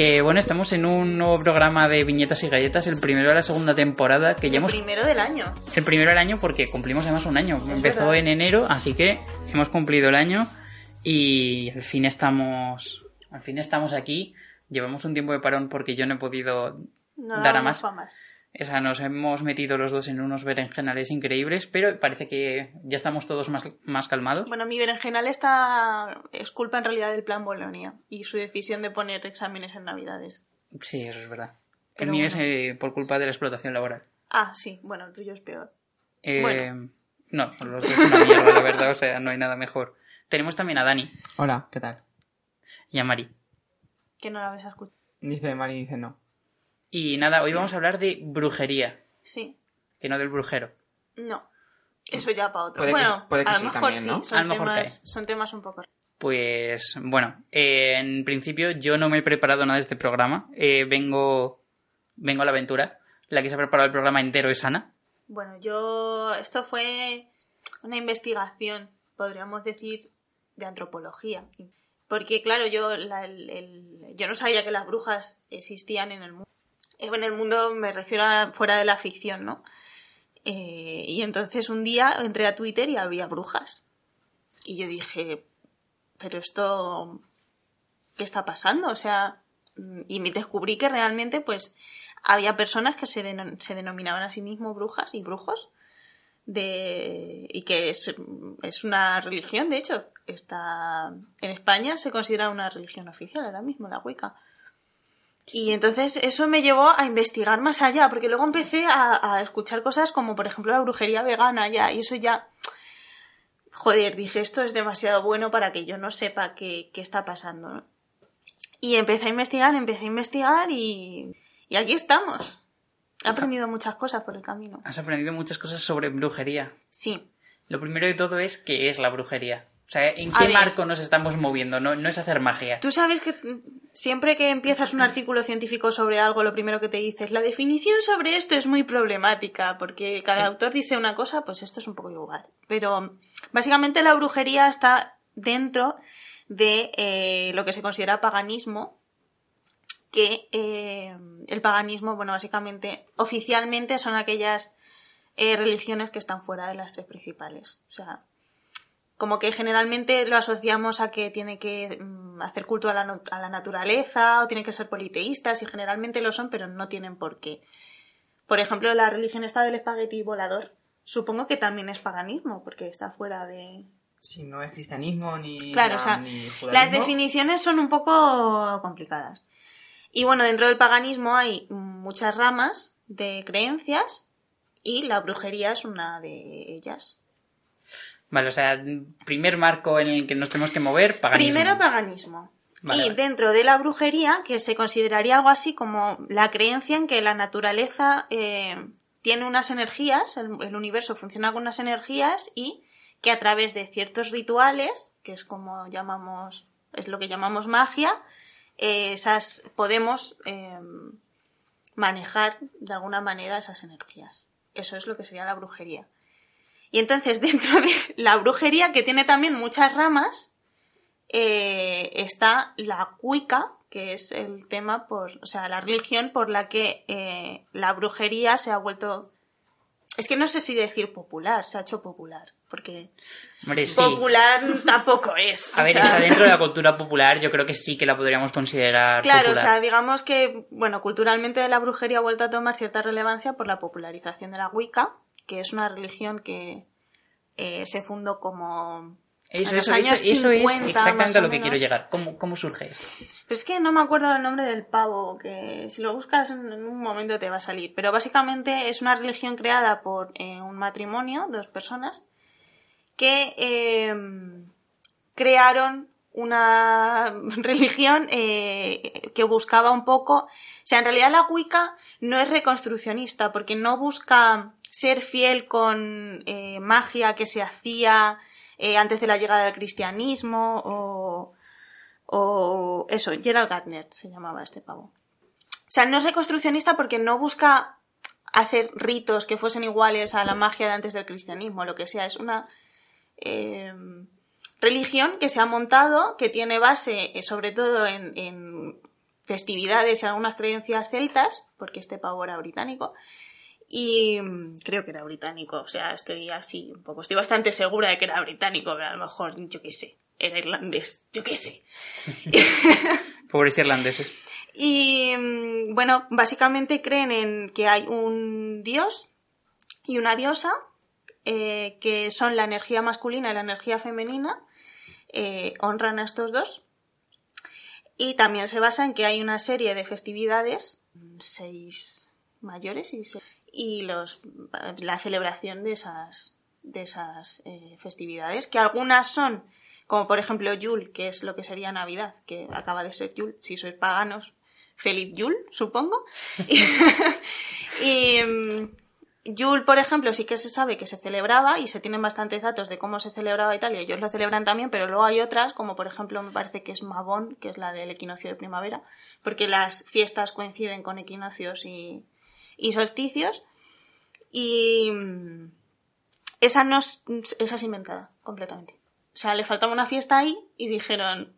Que bueno, estamos en un nuevo programa de viñetas y galletas, el primero de la segunda temporada, que ya hemos... Primero del año. El primero del año porque cumplimos además un año. Empezó verdad. en enero, así que hemos cumplido el año y al fin estamos... Al fin estamos aquí. Llevamos un tiempo de parón porque yo no he podido No dar a más. pa' más. O sea, nos hemos metido los dos en unos berenjenales increíbles, pero parece que ya estamos todos más, más calmados. Bueno, mi berenjenal está... es culpa en realidad del plan Bolonia y su decisión de poner exámenes en Navidades. Sí, eso es verdad. El mío bueno. es eh, por culpa de la explotación laboral. Ah, sí, bueno, el tuyo es peor. Eh, Bueno. No, son los dos una mierda, la verdad, o sea, no hay nada mejor. Tenemos también a Dani Hola, ¿qué tal? y a Mari. Que no la ves a escuchar. Dice Mari, dice no. Y nada, hoy vamos a hablar de brujería, Sí, que no del brujero. no. Eso ya para otro. Puede que- bueno, puede que a lo sí mejor también, sí, ¿no? son, A lo mejor temas, son temas un poco... Pues bueno, eh, en principio yo no me he preparado nada de este programa. Eh, vengo, vengo a la aventura. La que se ha preparado el programa entero es Ana. Bueno, yo... Esto fue una investigación, podríamos decir, de antropología. Porque, claro, yo, la- el- el- yo no sabía que las brujas existían en el mundo. En el mundo me refiero a fuera de la ficción, ¿no? Eh, y entonces un día entré a Twitter y había brujas. Y yo dije, pero esto, ¿qué está pasando? O sea, y me descubrí que realmente, pues, había personas que se denominaban a sí mismos brujas y brujos. De, y que es, es una religión, de hecho, está en España se considera una religión oficial ahora mismo, la Wicca. Y entonces eso me llevó a investigar más allá, porque luego empecé a, a escuchar cosas como, por ejemplo, la brujería vegana ya, y eso ya, joder, dije, esto es demasiado bueno para que yo no sepa qué, qué está pasando. ¿no? Y empecé a investigar, empecé a investigar y, y aquí estamos. He aprendido muchas cosas por el camino. Has aprendido muchas cosas sobre brujería. Sí, Lo primero de todo es qué es la brujería. O sea, ¿en A qué ver. marco nos estamos moviendo? No, no es hacer magia. Tú sabes que siempre que empiezas un artículo científico sobre algo, lo primero que te dices, la definición sobre esto es muy problemática, porque cada autor dice una cosa, pues esto es un poco igual. Pero básicamente la brujería está dentro de eh, lo que se considera paganismo, que eh, el paganismo, bueno, básicamente, oficialmente son aquellas eh, religiones que están fuera de las tres principales. O sea, como que generalmente lo asociamos a que tiene que mm, hacer culto a la, a la naturaleza o tienen que ser politeístas y generalmente lo son, pero no tienen por qué. Por ejemplo, la religión esta del espagueti volador, supongo que también es paganismo porque está fuera de... Si no es cristianismo ni, Claro, o sea, ni las definiciones son un poco complicadas. Y bueno, dentro del paganismo hay muchas ramas de creencias y la brujería es una de ellas. Vale, o sea, primer marco en el que nos tenemos que mover, paganismo. Primero paganismo. Vale, y vale. dentro de la brujería, que se consideraría algo así como la creencia en que la naturaleza eh, tiene unas energías, el, el universo funciona con unas energías y que a través de ciertos rituales, que es como llamamos, es lo que llamamos magia, eh, esas podemos eh, manejar de alguna manera esas energías. Eso es lo que sería la brujería. Y entonces dentro de la brujería, que tiene también muchas ramas, eh, está la Wicca, que es el tema por, o sea, la religión por la que eh, la brujería se ha vuelto, es que no sé si decir popular, se ha hecho popular. porque Hombre, sí. popular tampoco es. A ver, sea, está dentro de la cultura popular, yo creo que sí que la podríamos considerar Claro, o sea, digamos que, bueno, culturalmente la brujería ha vuelto a tomar cierta relevancia por la popularización de la Wicca, que es una religión que eh, se fundó como... Eso, es 50 exactamente lo que quiero llegar. ¿Cómo, cómo surge esto? Pero es que no me acuerdo el nombre del pavo, que si lo buscas en en un momento te va a salir. Pero básicamente es una religión creada por eh, un matrimonio, dos personas, que eh, crearon una religión eh, que buscaba un poco... O sea, en realidad la Wicca no es reconstruccionista, porque no busca ser fiel con eh, magia que se hacía eh, antes de la llegada del cristianismo o eso, Gerald Gardner se llamaba este pavo. O sea, no es reconstruccionista porque no busca hacer ritos que fuesen iguales a la magia de antes del cristianismo, lo que sea. Es una eh, religión que se ha montado, que tiene base eh, sobre todo en, en festividades y algunas creencias celtas, porque este pavo era británico. Y mm, creo que era británico, o sea, estoy así un poco, estoy bastante segura de que era británico, pero a lo mejor, yo qué sé, era irlandés, yo qué sé. Pobres irlandeses. Y mm, bueno, básicamente creen en que hay un dios y una diosa, eh, que son la energía masculina y la energía femenina, eh, honran a estos dos. Y también se basa en que hay una serie de festividades, seis mayores y, se- y los, la celebración de esas, de esas eh, festividades, que algunas son, como por ejemplo Yule, que es lo que sería Navidad, que acaba de ser Yule, si sois paganos, feliz Yule, supongo. y mm, Yule, por ejemplo, sí que se sabe que se celebraba y se tienen bastantes datos de cómo se celebraba y tal, y ellos lo celebran también, pero luego hay otras, como por ejemplo me parece que es Mabón, que es la del equinoccio de primavera, porque las fiestas coinciden con equinoccios y, y solsticios. Y esa no es, esa es inventada completamente. O sea, le faltaba una fiesta ahí y dijeron,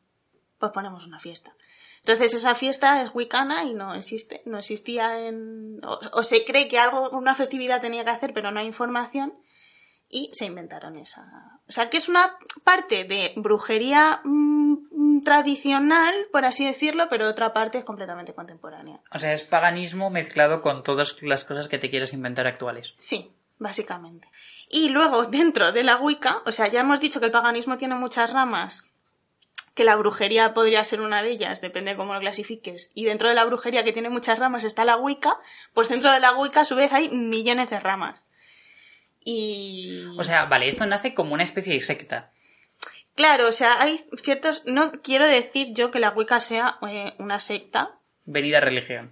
pues ponemos una fiesta. Entonces esa fiesta es wicana y no existe, no existía en... O, o se cree que algo, una festividad tenía que hacer, pero no hay información y se inventaron esa... O sea, que es una parte de brujería mm, tradicional, por así decirlo, pero otra parte es completamente contemporánea. O sea, es paganismo mezclado con todas las cosas que te quieres inventar actuales. Sí, básicamente. Y luego, dentro de la Wicca, o sea, ya hemos dicho que el paganismo tiene muchas ramas, que la brujería podría ser una de ellas, depende de cómo lo clasifiques. Y dentro de la brujería, que tiene muchas ramas, está la Wicca, pues dentro de la Wicca, a su vez, hay millones de ramas. Y... O sea, vale, esto nace como una especie de secta. Claro, o sea, hay ciertos... No quiero decir yo que la Wicca sea eh, una secta, Venida religión.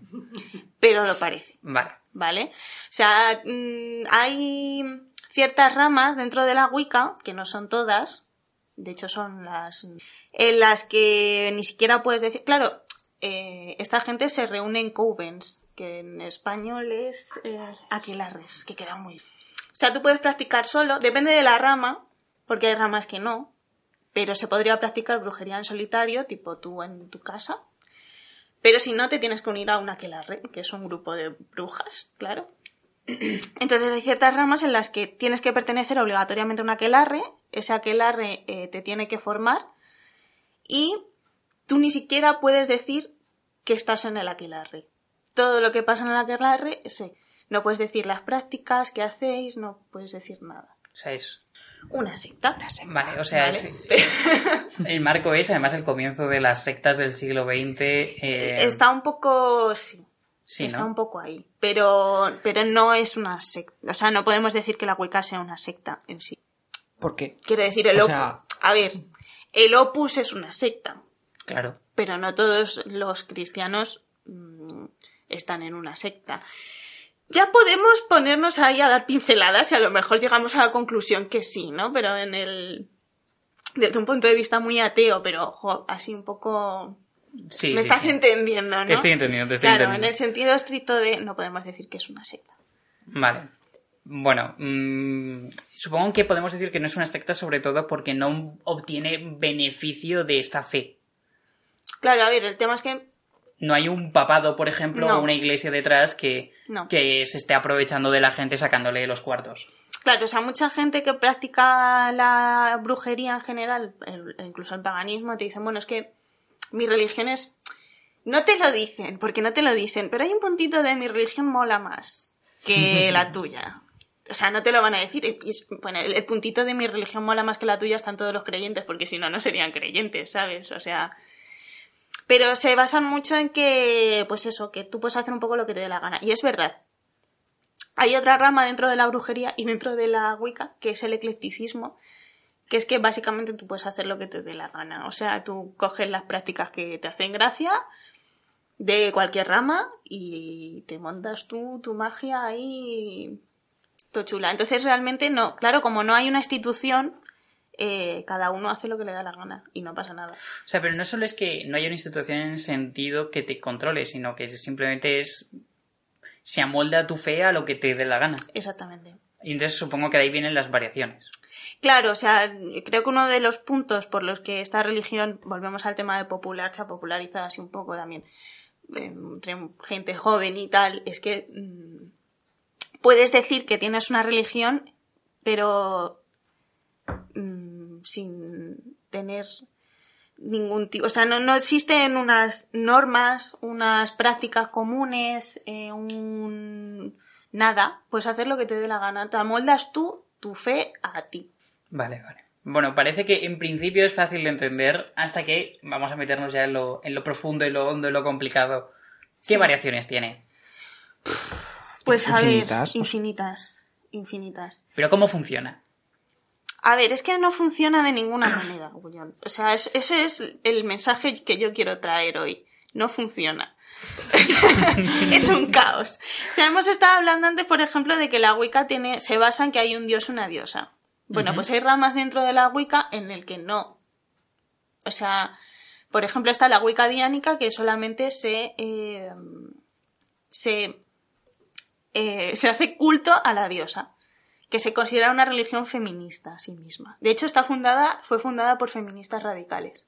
pero lo parece. Vale. ¿vale? O sea, mm, hay ciertas ramas dentro de la Wicca, que no son todas, de hecho son las en las que ni siquiera puedes decir, claro, eh, esta gente se reúne en covens, que en español es eh, aquelarres, que queda muy... O sea, tú puedes practicar solo, depende de la rama, porque hay ramas que no, pero se podría practicar brujería en solitario, tipo tú en tu casa, pero si no, te tienes que unir a una aquelarre, que es un grupo de brujas, claro. Entonces hay ciertas ramas en las que tienes que pertenecer obligatoriamente a un aquelarre, ese aquelarre eh, te tiene que formar y tú ni siquiera puedes decir que estás en el aquelarre. Todo lo que pasa en el aquelarre, sí. no puedes decir las prácticas que hacéis, no puedes decir nada. O sea, es... Una secta. Vale, o sea, Vale. es... El marco es, además, el comienzo de las sectas del siglo XX. eh, Está un poco... Sí, Sí, está ¿no? un poco ahí. Pero, pero no es una secta. O sea, no podemos decir que la Wicca sea una secta en sí. ¿Por qué? Quiero decir, el O opus. sea- A ver, el opus es una secta. Claro. Pero no todos los cristianos mm, están en una secta. Ya podemos ponernos ahí a dar pinceladas y a lo mejor llegamos a la conclusión que sí, ¿no? Pero en el. Desde un punto de vista muy ateo, pero así un poco. Sí, Me sí, estás sí. entendiendo, ¿no? Te estoy entendiendo, te estoy claro, entendiendo. en el sentido estricto de no podemos decir que es una secta. Vale. Bueno, mm, supongo que podemos decir que no es una secta sobre todo porque no obtiene beneficio de esta fe. Claro, a ver, el tema es que No hay un papado, por ejemplo, No. o una iglesia detrás que, No. que se esté aprovechando de la gente sacándole los cuartos. Claro, o sea, mucha gente que practica la brujería en general, incluso el paganismo, te dicen, bueno, es que mi religión es... No te lo dicen, porque no te lo dicen, pero hay un puntito de mi religión mola más que la tuya. O sea, no te lo van a decir. Bueno, el puntito de mi religión mola más que la tuya están todos los creyentes, porque si no, no serían creyentes, ¿sabes? O sea... Pero se basan mucho en que, pues eso, que tú puedes hacer un poco lo que te dé la gana. Y es verdad, hay otra rama dentro de la brujería y dentro de la Wicca, que es el eclecticismo, que es que básicamente tú puedes hacer lo que te dé la gana. O sea, tú coges las prácticas que te hacen gracia de cualquier rama y te montas tú tu magia ahí todo chula. Entonces realmente no, claro, como no hay una institución, eh, cada uno hace lo que le da la gana y no pasa nada. O sea, pero no solo es que no haya una institución en el sentido que te controle, sino que simplemente es. se amolda tu fe a lo que te dé la gana. Exactamente. Y entonces supongo que de ahí vienen las variaciones. Claro, o sea, creo que uno de los puntos por los que esta religión, volvemos al tema de popular, se ha popularizado así un poco también eh, entre gente joven y tal, es que mm, puedes decir que tienes una religión, pero mm, sin tener ningún tipo, o sea, no, no existen unas normas, unas prácticas comunes, eh, un nada, puedes hacer lo que te dé la gana, te amoldas tú tu fe a ti. Vale, vale. Bueno, parece que en principio es fácil de entender hasta que vamos a meternos ya en lo, en lo profundo, en lo hondo, en lo complicado. ¿Qué Sí. variaciones tiene? Pues a Infinitas. ver, infinitas, infinitas. ¿Pero cómo funciona? A ver, es que no funciona de ninguna manera, Gullón. O sea, es- ese es el mensaje que yo quiero traer hoy. No funciona. Es un caos. O sea, hemos estado hablando antes, por ejemplo, de que la Wicca tiene, se basa en que hay un dios y una diosa. Bueno, pues hay ramas dentro de la Wicca en el que no. O sea, por ejemplo, está la Wicca diánica que solamente se, eh, se, eh, se hace culto a la diosa que se considera una religión feminista a sí misma. De hecho, está fundada, fue fundada por feministas radicales.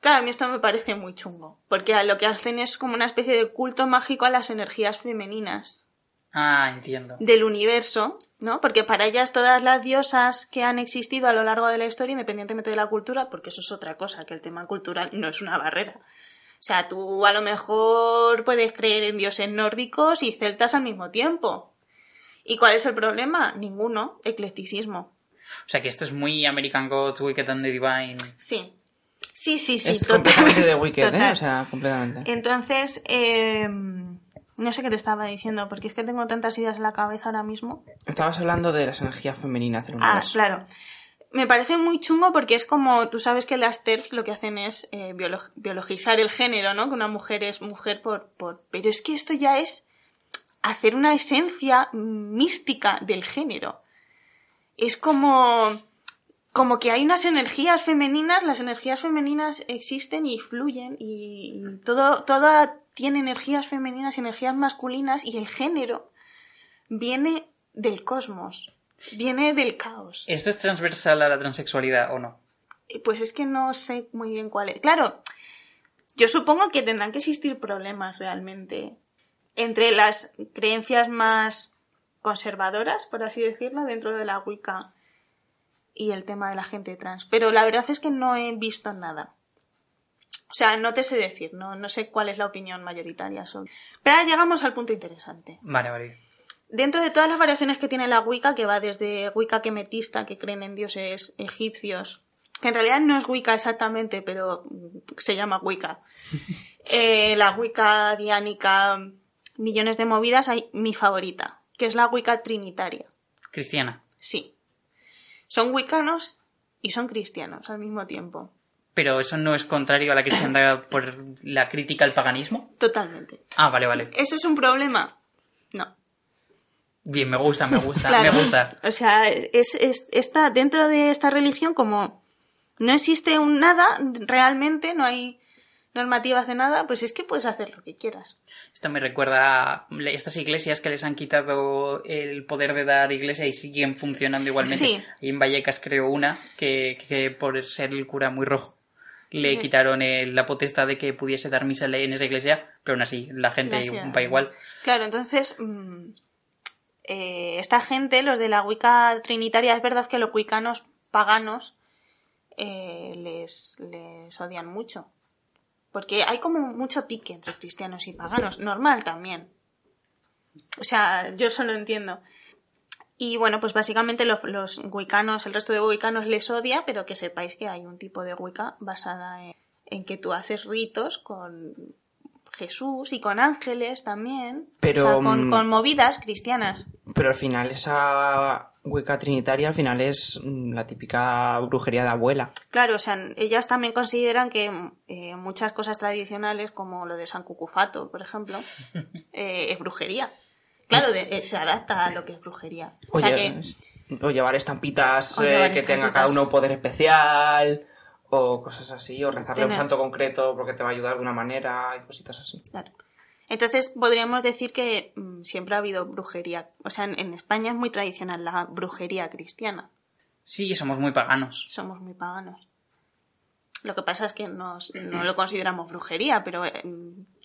Claro, a mí esto me parece muy chungo, porque lo que hacen es como una especie de culto mágico a las energías femeninas Ah, entiendo. del universo, ¿no? Porque para ellas todas las diosas que han existido a lo largo de la historia, independientemente de la cultura, porque eso es otra cosa, que el tema cultural no es una barrera. O sea, tú a lo mejor puedes creer en dioses nórdicos y celtas al mismo tiempo. ¿Y cuál es el problema? Ninguno, eclecticismo. O sea que esto es muy American Gods, Wicked and the Divine. Sí. Sí, sí, sí. es total. completamente de Wicked, ¿eh? O sea, completamente. Entonces, eh, no sé qué te estaba diciendo, porque es que tengo tantas ideas en la cabeza ahora mismo. Estabas hablando de las energías femeninas del Ah, claro. Me parece muy chungo porque es como, tú sabes que las TERF lo que hacen es eh, biolo- biologizar el género, ¿no? Que una mujer es mujer por, por... Pero es que esto ya es hacer una esencia mística del género. Es como... Como que hay unas energías femeninas, las energías femeninas existen y fluyen y, todo, todo tiene energías femeninas y energías masculinas y el género viene del cosmos, viene del caos. ¿Esto es transversal a la transexualidad o no? Eh, Pues es que no sé muy bien cuál es. Claro, yo supongo que tendrán que existir problemas realmente entre las creencias más conservadoras, por así decirlo, dentro de la Wicca y el tema de la gente trans. Pero la verdad es que no he visto nada. O sea, no te sé decir, no, no sé cuál es la opinión mayoritaria sobre. Pero ahora llegamos al punto interesante. Vale, vale. Dentro de todas las variaciones que tiene la Wicca, que va desde Wicca kemetista, que creen en dioses egipcios, que en realidad no es Wicca exactamente, pero se llama Wicca. Eh, la Wicca diánica, millones de movidas, hay mi favorita, que es la Wicca trinitaria. Cristiana. Sí. Son wiccanos y son cristianos al mismo tiempo. Pero eso no es contrario a la cristiandad por la crítica al paganismo. Totalmente. Ah, vale, vale. ¿Eso es un problema? No. Bien, me gusta, me gusta, Claro. me gusta. O sea, es, es- está dentro de esta religión como no existe un nada realmente, no hay normativas de nada, pues es que puedes hacer lo que quieras. Esto me recuerda a estas iglesias que les han quitado el poder de dar iglesia y siguen funcionando igualmente. Sí. Y en Vallecas creo una que, que por ser el cura muy rojo le quitaron el- la potestad de que pudiese dar misa en esa iglesia, pero aún así la gente Gracias. va igual. Claro, entonces mm, eh, esta gente, los de la Wicca trinitaria, es verdad que los wicanos paganos eh, les, les odian mucho. Porque hay como mucho pique entre cristianos y paganos, normal también. O sea, yo solo entiendo. Y bueno, pues básicamente los, los wicanos, el resto de wicanos les odia, pero que sepáis que hay un tipo de wicca basada en, en que tú haces ritos con Jesús y con ángeles también. Pero, o sea, con, mm, con movidas cristianas. Pero al final esa Wicca trinitaria al final es mm, la típica brujería de abuela. Claro, o sea, ellas también consideran que eh, muchas cosas tradicionales, como lo de San Cucufato, por ejemplo, eh, es brujería. Claro, de- eh, se adapta a lo que es brujería. O O, sea lle- que, o llevar estampitas O eh, que tenga cada uno un poder especial o cosas así, o rezarle a un santo concreto porque te va a ayudar de una manera y cositas así. claro. Entonces podríamos decir que mm, siempre ha habido brujería. O sea, en, en España es muy tradicional la brujería cristiana. Sí, somos muy paganos. Somos muy paganos. Lo que pasa es que nos- no lo consideramos brujería, pero eh,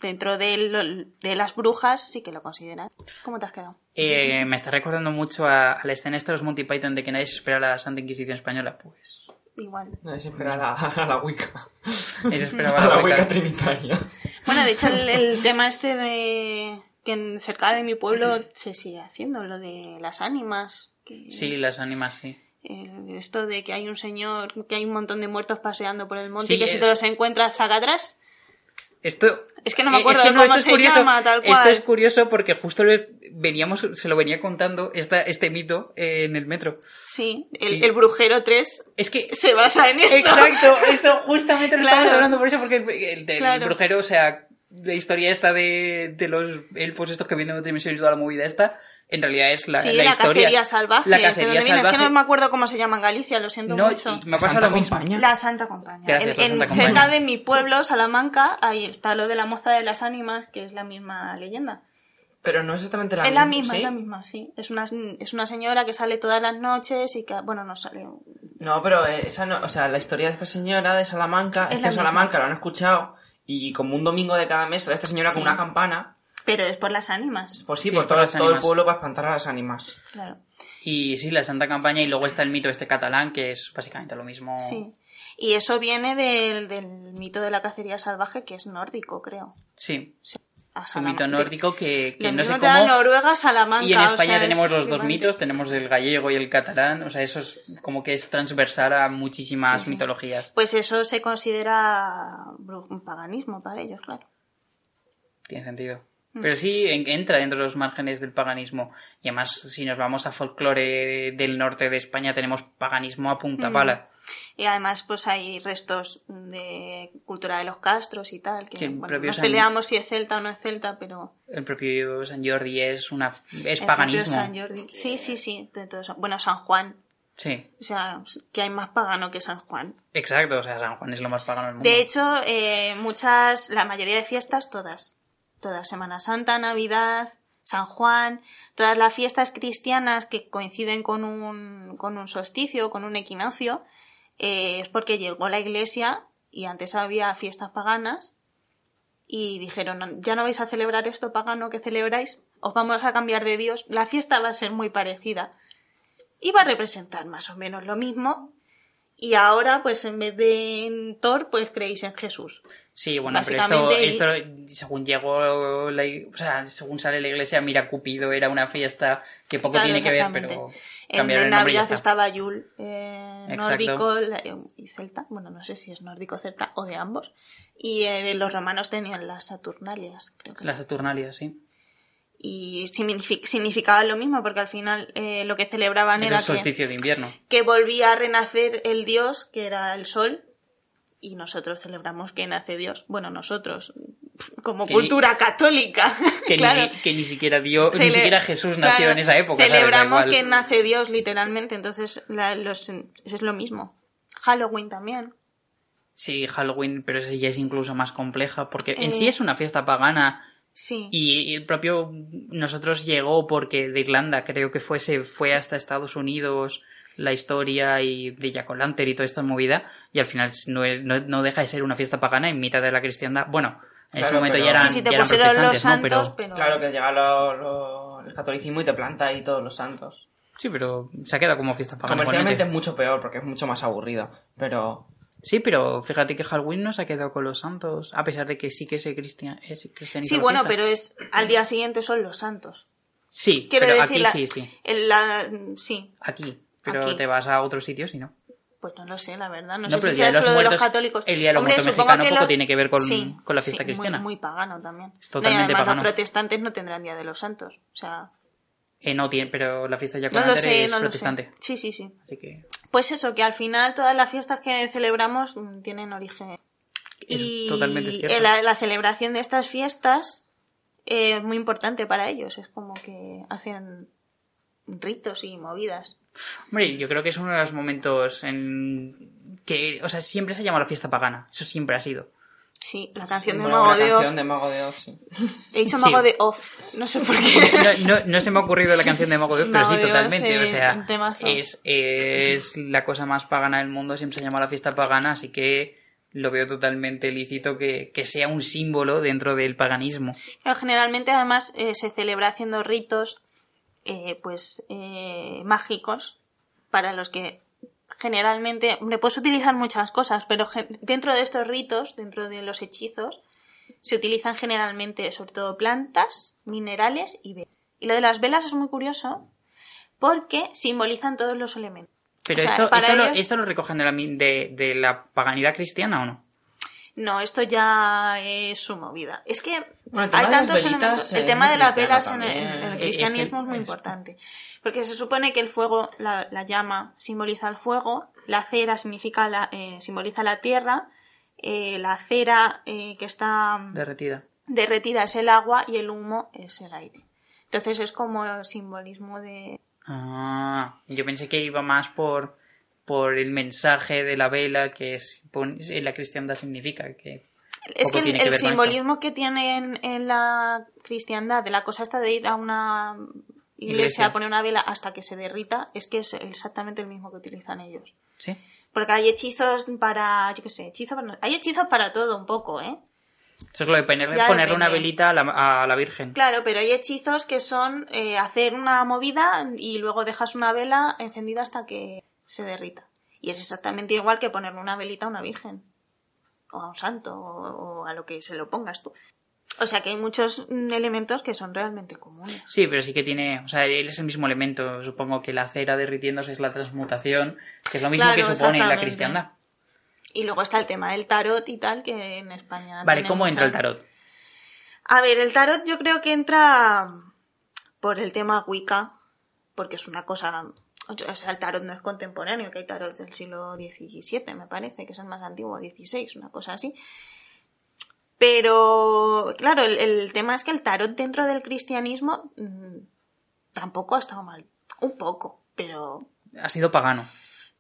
dentro de, lo- de las brujas sí que lo consideran. ¿Cómo te has quedado? Eh, me está recordando mucho a, a la escena esta de los Monty Python de que nadie se espera la Santa Inquisición Española. Pues. Igual. Nadie se espera a la, a la Wicca. Se esperaba A la Wicca. Wicca trinitaria. Bueno, de hecho, el, el tema este de que en- cerca de mi pueblo se sigue haciendo, lo de las ánimas. que Sí, es, las ánimas, sí. esto de que hay un señor, que hay un montón de muertos paseando por el monte Sí, y que si te los encuentras, zaga atrás. Esto. Es que no me acuerdo es que de no, cómo esto se es curioso. llama, tal cual. Esto es curioso porque justo veníamos, se lo venía contando esta, este mito eh, en el metro. Sí, el, el Brujero 3 Es que se basa en esto. Exacto, esto justamente lo Claro. estamos hablando por eso, porque el, el Claro. brujero, o sea, la historia esta de, de los elfos estos que vienen de otra dimensión y toda la movida esta, en realidad es la, sí, la la, historia. cacería salvaje. La ¿de cacería viene? Es que salvaje. no me acuerdo cómo se llama en Galicia, lo siento No, mucho. me ha pasado Santa lo mismo. La Santa Compañía. Gracias, En- la en- Santa Compañía. cerca de mi pueblo, Salamanca, ahí está lo de la moza de las ánimas, que es la misma leyenda. Pero no es exactamente la es la misma, misma, ¿sí? es la misma, sí. Es una, es una señora que sale todas las noches y que, bueno, no sale. No, pero eh, esa no, o sea, la historia de esta señora de Salamanca, Es es, la que en misma. Salamanca lo han escuchado y como un domingo de cada mes sale esta señora con Sí. una campana, Pero es por las ánimas. pues sí, Sí, por por todo, las todo el pueblo para espantar a las ánimas. Claro. Y sí, la Santa Campaña, y luego está el mito este catalán, que es básicamente lo mismo. Sí. Y eso viene del, del mito de la cacería salvaje, que es nórdico, creo. Sí, es un mito nórdico que, que no sé cómo... Noruega, Salamanca. Y en o España sea, tenemos es los dos mitos, tenemos el gallego y el catalán, o sea, eso es como que es transversal a muchísimas Sí, sí. mitologías. Pues eso se considera un paganismo para ellos, claro. Tiene sentido. Pero sí en- entra dentro de los márgenes del paganismo. Y además, si nos vamos a folclore del norte de España, tenemos paganismo a punta Mm. pala. Y además, pues hay restos de cultura de los castros y tal, que bueno, nos San- peleamos si es celta o no es celta, pero El propio San Jordi es una es el paganismo. San Jordi. Sí, sí, sí. Bueno, San Juan, Sí, o sea, que hay más pagano que San Juan. exacto. O sea, San Juan es lo más pagano del mundo. De hecho, eh, muchas, la mayoría de fiestas, todas, todas, Semana Santa, Navidad, San Juan, todas las fiestas cristianas que coinciden con un, con un solsticio, con un equinoccio, eh, es porque llegó la iglesia y antes había fiestas paganas y dijeron, ya no vais a celebrar esto pagano que celebráis, os vamos a cambiar de Dios, la fiesta va a ser muy parecida. Y va a representar más o menos lo mismo. Y ahora, pues en vez de en Thor, pues creéis en Jesús. Sí, bueno, pero esto, esto, según llegó, la, o sea, según sale la iglesia, mira, Cupido era una fiesta que poco Claro, tiene que ver, pero En, cambiaron en el Navidad estaba Yul, eh, nórdico y celta. Bueno, no sé si es nórdico, celta o de ambos. Y eh, los romanos tenían las Saturnalias, creo que. Las Saturnalias, sí. Y signifi- significaba lo mismo, porque al final eh, lo que celebraban era el que, solsticio de invierno. que volvía a renacer el dios, que era el sol. Y nosotros celebramos que nace Dios. Bueno, nosotros, como Que ni- cultura católica. Que, claro. ni, que ni siquiera Dios, ni siquiera Jesús nació claro, en esa época. Celebramos que nace Dios, literalmente. Entonces, la- los, es lo mismo. Halloween también. Sí, Halloween, pero esa ya es incluso más compleja, porque en Eh. sí es una fiesta pagana Sí. y, el propio nosotros llegó porque de Irlanda creo que fue, se fue hasta Estados Unidos la historia y de Jack O'Lantern y toda esta movida y al final no, es- no, no deja de ser una fiesta pagana en mitad de la cristiandad. Bueno, en ese momento pero- ya eran, Sí, sí, te ya eran los protestantes, ¿no? santos, Pero pero... Claro que llegan los, los el catolicismo y te planta ahí todos los santos. Sí, pero se ha quedado como fiesta pagana. Comercialmente igualmente. es mucho peor porque es mucho más aburrido. Pero Sí, pero fíjate que Halloween no se ha quedado con los santos, a pesar de que sí que se cristian, es cristianiza Sí, la bueno, pero es al día siguiente son los santos. Sí, Quiero pero decir, aquí la- sí, sí. la- sí, Aquí. Pero Aquí. te vas a otros sitios y no. pues no lo sé, la verdad. No, No, sé pero si el Día sea de los solo de los Muertos- católicos. el Día de los Hombre, Muertos mexicano que poco tiene que ver con- Sí, con la fiesta sí, muy- cristiana. Muy, pagano también. Es totalmente no, y además pagano. los protestantes no tendrán Día de los Santos. O sea, Eh, no tiene, pero la fiesta ya no sé, es protestante. Sí, sí, sí. Así que Pues eso, que al final todas las fiestas que celebramos mm, tienen origen. Es Y totalmente cierto. la, la celebración de estas fiestas eh, es muy importante para ellos. Es como que hacen ritos y movidas. Hombre, yo creo que es uno de los momentos en que, o sea, siempre se ha llamado la fiesta pagana. Eso siempre ha sido. Sí, la canción de Bueno, Mago la de canción de Mago de Oz, sí. He dicho Sí. Mago de Oz. No sé por qué. No, no- no se me ha ocurrido la canción de Mago de Oz, pero sí, totalmente. O sea, es, es la cosa más pagana del mundo, siempre se llama la fiesta pagana, así que lo veo totalmente lícito que, que sea un símbolo dentro del paganismo. Pero generalmente además eh, se celebra haciendo ritos eh, pues eh, mágicos para los que generalmente hombre, puedes utilizar muchas cosas pero dentro de estos ritos dentro de los hechizos se utilizan generalmente sobre todo plantas minerales y velas y lo de las velas es muy curioso porque simbolizan todos los elementos Pero O sea, esto, esto, lo, esto lo recogen de la, de la paganidad cristiana o no? No, esto ya es su movida. Es que Bueno, hay tantos elementos. El tema de las velas en el, también. en el Eh, es que cristianismo es muy es- importante. Porque se supone que el fuego, la, la llama, simboliza el fuego, la cera significa la, eh, simboliza la tierra, eh, la cera eh, que está Derretida. derretida es el agua y el humo es el aire. Entonces es como el simbolismo de... Ah, yo pensé que iba más por, por el mensaje de la vela que es, en la cristiandad significa. que Es que el, que simbolismo que tiene en, en la cristiandad, de la cosa esta de ir a una iglesia, Iglesia. a poner una vela hasta que se derrita, es que es exactamente el mismo que utilizan ellos. Sí. Porque hay hechizos para, yo qué sé, hechizos para- hay hechizos para todo un poco, ¿eh? Eso es lo de ponerle, ponerle una velita a la, a la Virgen. Claro, pero hay hechizos que son eh, hacer una movida y luego dejas una vela encendida hasta que se derrita. Y es exactamente igual que ponerle una velita a una virgen. O a un santo, o, o a lo que se lo pongas tú. O sea que hay muchos mm, elementos que son realmente comunes. Sí, pero sí que tiene, o sea, él es el mismo elemento. Supongo que la cera derritiéndose es la transmutación, que es lo mismo Claro, que supone la cristiandad. Y luego está el tema del tarot y tal, que en España. Vale, ¿cómo entra el tarot? A ver, el tarot yo creo que entra por el tema Wicca, porque es una cosa. O sea, el tarot no es contemporáneo, que hay tarot del siglo XVII, me parece, que es el más antiguo, XVI, una cosa así. Pero, claro, el, el tema es que el tarot dentro del cristianismo mm, tampoco ha estado mal. Un poco, pero Ha sido pagano.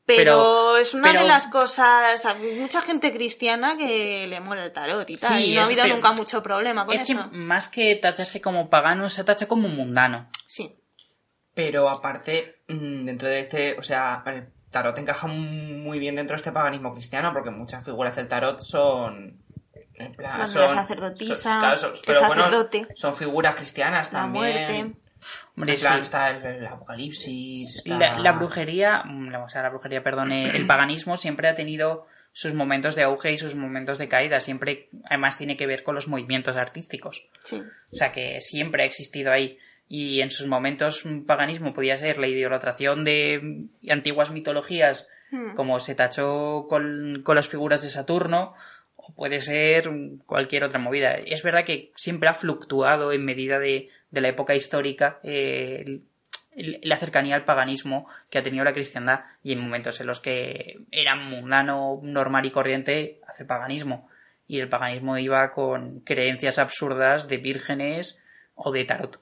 pero, Pero- es una pero- de las cosas. Hay mucha gente cristiana que le mola el tarot y tal. Sí, y no ha habido pero- nunca mucho problema con Es que eso. más que tacharse como pagano, se tacha como mundano. Sí. Pero aparte, mm, dentro de este, o sea, el tarot encaja muy bien dentro de este paganismo cristiano porque muchas figuras del tarot son... En plan, Bueno, son, la sacerdotisa, son- claro, son- pero bueno, son figuras cristianas La también. muerte. Hombre, en plan, sí. está el, el apocalipsis, está... La, la brujería, mm, o sea, la brujería, perdón, el paganismo siempre ha tenido sus momentos de auge y sus momentos de caída. Siempre, además, tiene que ver con los movimientos artísticos. Sí. O sea, que siempre ha existido ahí. Y en sus momentos, paganismo podía ser la idolatración de antiguas mitologías, Hmm. como se tachó con, con las figuras de Saturno, o puede ser cualquier otra movida. Es verdad que siempre ha fluctuado en medida de, de la época histórica eh, el- la cercanía al paganismo que ha tenido la cristiandad y en momentos en los que era mundano, normal y corriente, hace paganismo. Y el paganismo iba con creencias absurdas de vírgenes o de tarot.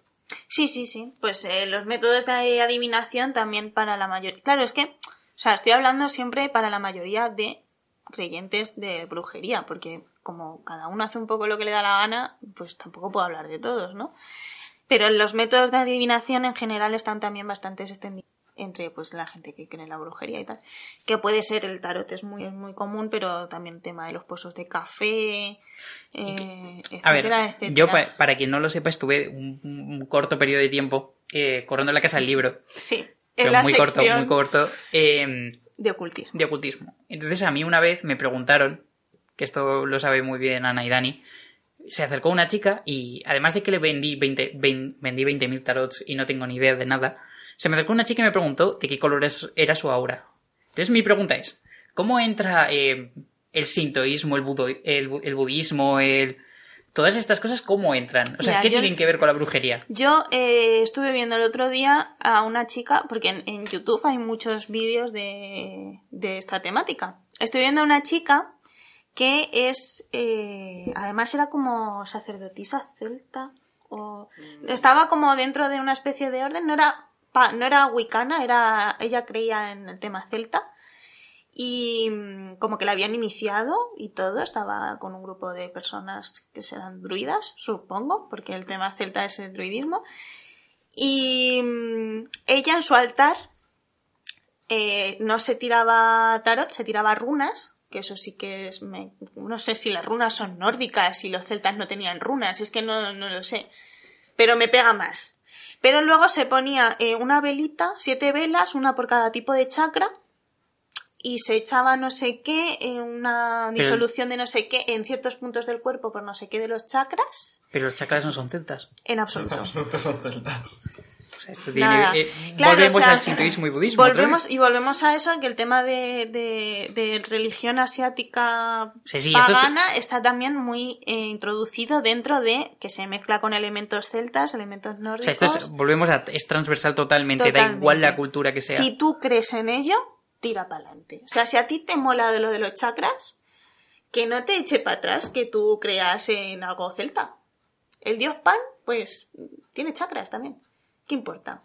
Sí, sí, sí. Pues eh, los métodos de adivinación también para la mayoría. Claro, es que, o sea, estoy hablando siempre para la mayoría de creyentes de brujería, porque como cada uno hace un poco lo que le da la gana, pues tampoco puedo hablar de todos, ¿no? Pero los métodos de adivinación en general están también bastante extendidos entre pues la gente que cree en la brujería y tal. Que puede ser el tarot, es muy, es muy común, pero también el tema de los pozos de café, eh, A ver, etcétera, yo pa- para quien no lo sepa estuve un, un corto periodo de tiempo eh, corriendo en la casa del libro, Sí, en pero la muy corto, muy corto, eh, de ocultismo. de ocultismo. Entonces a mí una vez me preguntaron, que esto lo sabe muy bien Ana y Dani, se acercó una chica y además de que le vendí 20 vein- vendí 20.000 tarots y no tengo ni idea de nada, se me acercó una chica y me preguntó de qué color era su aura. Entonces mi pregunta es, ¿cómo entra eh, el sintoísmo, el, budo- el, bu- el budismo, el... Todas estas cosas, ¿cómo entran? O sea, Mira, ¿qué yo- tienen que ver con la brujería? Yo eh, estuve viendo el otro día a una chica, porque en, en YouTube hay muchos vídeos de, de esta temática. Estoy viendo a una chica que es, eh, además era como sacerdotisa celta, o estaba como dentro de una especie de orden, no era, no era wicana, era, ella creía en el tema celta. Y mm, como que la habían iniciado y todo, estaba con un grupo de personas que serán druidas, supongo, porque el tema celta es el druidismo. Y mm, ella en su altar eh, no se tiraba tarot, se tiraba runas, que eso sí que es... no sé si las runas son nórdicas y los celtas no tenían runas, es que no, no lo sé. Pero me pega más. Pero luego se ponía eh, una velita, siete velas, una por cada tipo de chakra, y se echaba no sé qué, eh, una Pero- disolución de no sé qué en ciertos puntos del cuerpo por no sé qué de los chakras, Pero los chakras no son celtas. en absoluto. Estos son celtas. O sea, esto tiene- Nada. eh, Claro, volvemos o sea, al sintoísmo y budismo. Volvemos, y volvemos a eso, que el tema de, de- de religión asiática Sí, sí, esto es- pagana está también muy eh, introducido dentro de que se mezcla con elementos celtas, elementos O sea, nórdicos. esto es, volvemos a, es transversal totalmente, da Totalmente. igual la cultura que sea. Si tú crees en ello, tira para adelante. O sea, si a ti te mola de lo de los chakras, que no te eche para atrás que tú creas en algo celta. El dios Pan, pues, tiene chakras también. ¿Qué importa?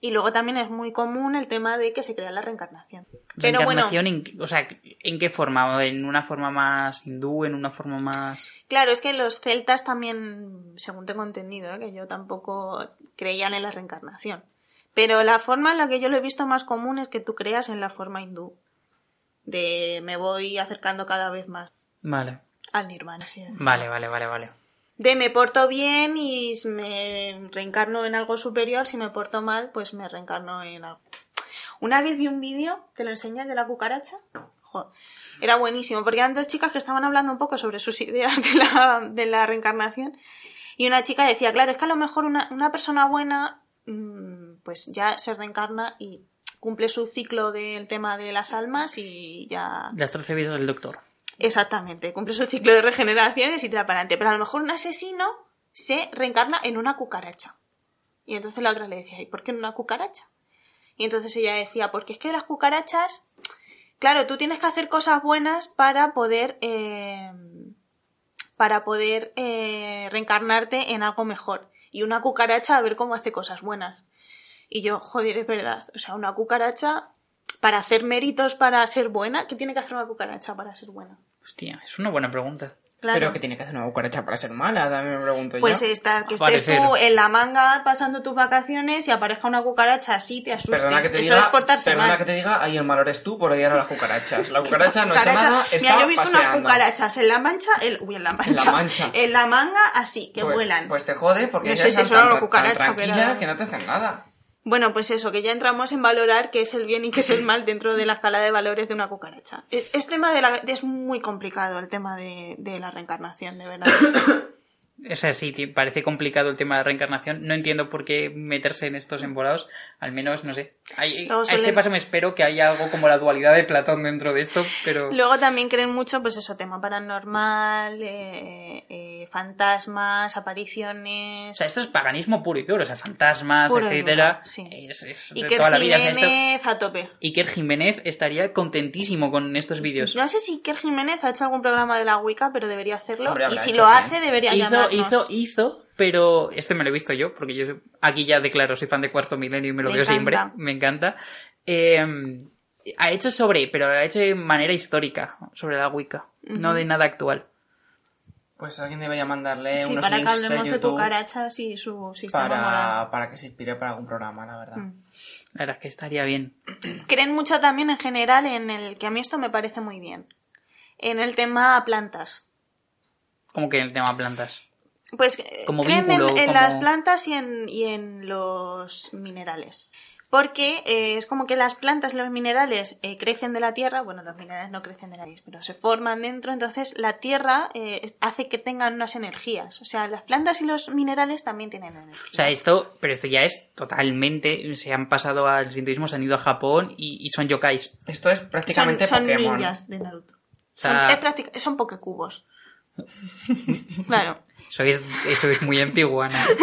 Y luego también es muy común el tema de que se crea la reencarnación. Pero bueno, Reencarnación, en, o sea, ¿en qué forma? ¿En una forma más hindú? ¿En una forma más...? claro, es que los celtas también, según tengo entendido, ¿eh? que yo tampoco creían en la reencarnación. Pero la forma en la que yo lo he visto más común es que tú creas en la forma hindú. De me voy acercando cada vez más Vale, al nirvana. decirlo. vale, vale, vale, vale. De me porto bien y me reencarno en algo superior. Si me porto mal, pues me reencarno en algo. Una vez vi un vídeo, te lo enseñé, de la cucaracha. Era buenísimo, porque eran dos chicas que estaban hablando un poco sobre sus ideas de la, de la reencarnación. Y una chica decía, claro, es que a lo mejor una, una persona buena, mm, pues ya se reencarna y cumple su ciclo del tema de las almas y ya Las 13 vidas del doctor. Exactamente, cumple su ciclo de regeneraciones y tira para adelante. Pero a lo mejor un asesino se reencarna en una cucaracha. Y entonces la otra le decía, ¿y por qué en una cucaracha? Y entonces ella decía, porque es que las cucarachas, claro, tú tienes que hacer cosas buenas para poder, eh, para poder eh, reencarnarte en algo mejor. Y una cucaracha a ver cómo hace cosas buenas. Y yo, joder, es verdad. O sea, una cucaracha, para hacer méritos para ser buena, ¿qué tiene que hacer una cucaracha para ser buena? Hostia, es una buena pregunta. Claro. Pero que tiene que hacer una cucaracha para ser mala, también me pregunto Pues yo. estar, que estés Aparecer. tú en la manga pasando tus vacaciones y aparezca una cucaracha así, te asuste. Perdona que te Eso diga, es portarse perdona mal. que te diga, ahí el mal eres tú por odiar a las cucarachas. La cucaracha no ha hecho Cucaracha- nada, está Mira, yo he visto paseando. unas cucarachas en la mancha, el- uy, en la mancha, En la mancha. en la manga así, que Pues- vuelan. Pues te jode porque No ellas sé si están tan, una cucaracha, tan tranquilas pero- que no te hacen nada. Bueno, pues eso, que ya entramos en valorar qué es el bien y qué es el mal dentro de la escala de valores de una cucaracha. Es, es tema de la, es muy complicado el tema de, de la reencarnación, de verdad. O sea, sí, parece complicado el tema de la reencarnación. No entiendo por qué meterse en estos embolados. Al menos, no sé. Hay- A este paso me espero que haya algo como la dualidad de Platón dentro de esto, pero... Luego también creen mucho, pues eso, tema paranormal, eh, eh, fantasmas, apariciones. O sea, esto es paganismo puro y duro. O sea, fantasmas, Puro y etcétera. duro, sí. Es, es de Iker toda la vida. O sea, esto- Jiménez a tope. Iker Jiménez estaría contentísimo con estos vídeos. No sé si Iker Jiménez ha hecho algún programa de la Wicca, pero debería hacerlo. Hombre, y si hecho, lo hace, debería hizo, hizo, hizo, pero este me lo he visto yo, porque yo aquí ya declaro, soy fan de Cuarto Milenio y me lo Me veo encanta. siempre, me encanta. Eh, ha hecho sobre, pero lo ha hecho de manera histórica, sobre la Wicca, no de nada actual. Pues alguien debería mandarle Sí, unos para que links de hablemos de YouTube cucarachas y su sistema moral. para, para que se inspire para algún programa, la verdad. Mm. La verdad es que estaría bien. Creen mucho también en general en el que a mí esto me parece muy bien. En el tema plantas. Como que en el tema plantas. Pues eh, Como creen vínculo, en, en como- las plantas y en, y en los minerales. Porque eh, es como que las plantas y los minerales eh, crecen de la tierra, bueno, los minerales no crecen de la tierra, pero se forman dentro, entonces la tierra eh, hace que tengan unas energías. O sea, las plantas y los minerales también tienen energía. O sea, esto, pero esto ya es totalmente, se han pasado al sintoísmo, se han ido a Japón y, y son yokais. Esto es son, prácticamente son Pokémon. ninjas de Naruto. sea- Son, práctica- son pokecubos. claro. Eso es muy antiguo, Ana.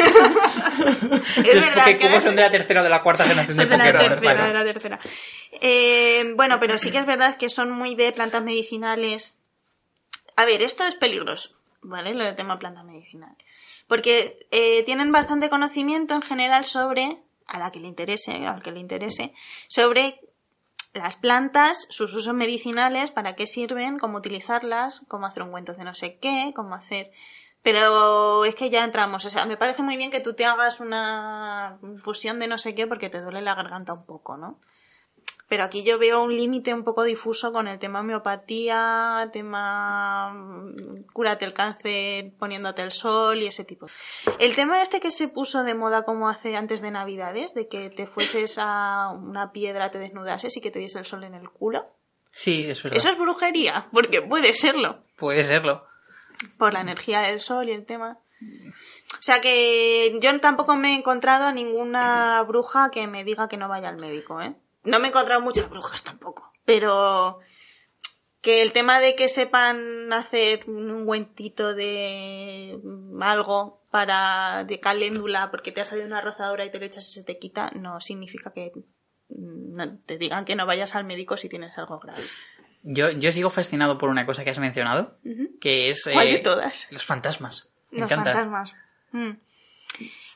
Es Los verdad que son de la tercera o de la cuarta generación de Son de la tercera, vale. de la tercera. Eh, bueno, pero sí que es verdad que son muy de plantas medicinales. A ver, esto es peligroso, ¿vale? Lo del tema plantas medicinales. Porque eh, tienen bastante conocimiento en general sobre, a la que le interese, al que le interese, sobre las plantas, sus usos medicinales, para qué sirven, cómo utilizarlas, cómo hacer ungüentos de no sé qué, cómo hacer... Pero es que ya entramos, o sea, me parece muy bien que tú te hagas una fusión de no sé qué porque te duele la garganta un poco, ¿no? Pero aquí yo veo un límite un poco difuso con el tema homeopatía, tema mm, cúrate el cáncer poniéndote el sol y ese tipo. El tema este que se puso de moda como hace antes de Navidades, de que te fueses a una piedra, te desnudases y que te diese el sol en el culo. Sí, es verdad. Eso es brujería, porque puede serlo Puede serlo. por la energía del sol y el tema. O sea que yo tampoco me he encontrado a ninguna bruja que me diga que no vaya al médico, ¿eh? No me he encontrado muchas brujas tampoco, pero que el tema de que sepan hacer un ungüentito de algo para de caléndula porque te ha salido una rozadora y te lo echas y se te quita, no significa que mm, no- te digan que no vayas al médico si tienes algo grave. Yo, yo sigo fascinado por una cosa que has mencionado, que es... ¿Cuál de eh, todas? Los fantasmas. Me Los fantasmas. Mm.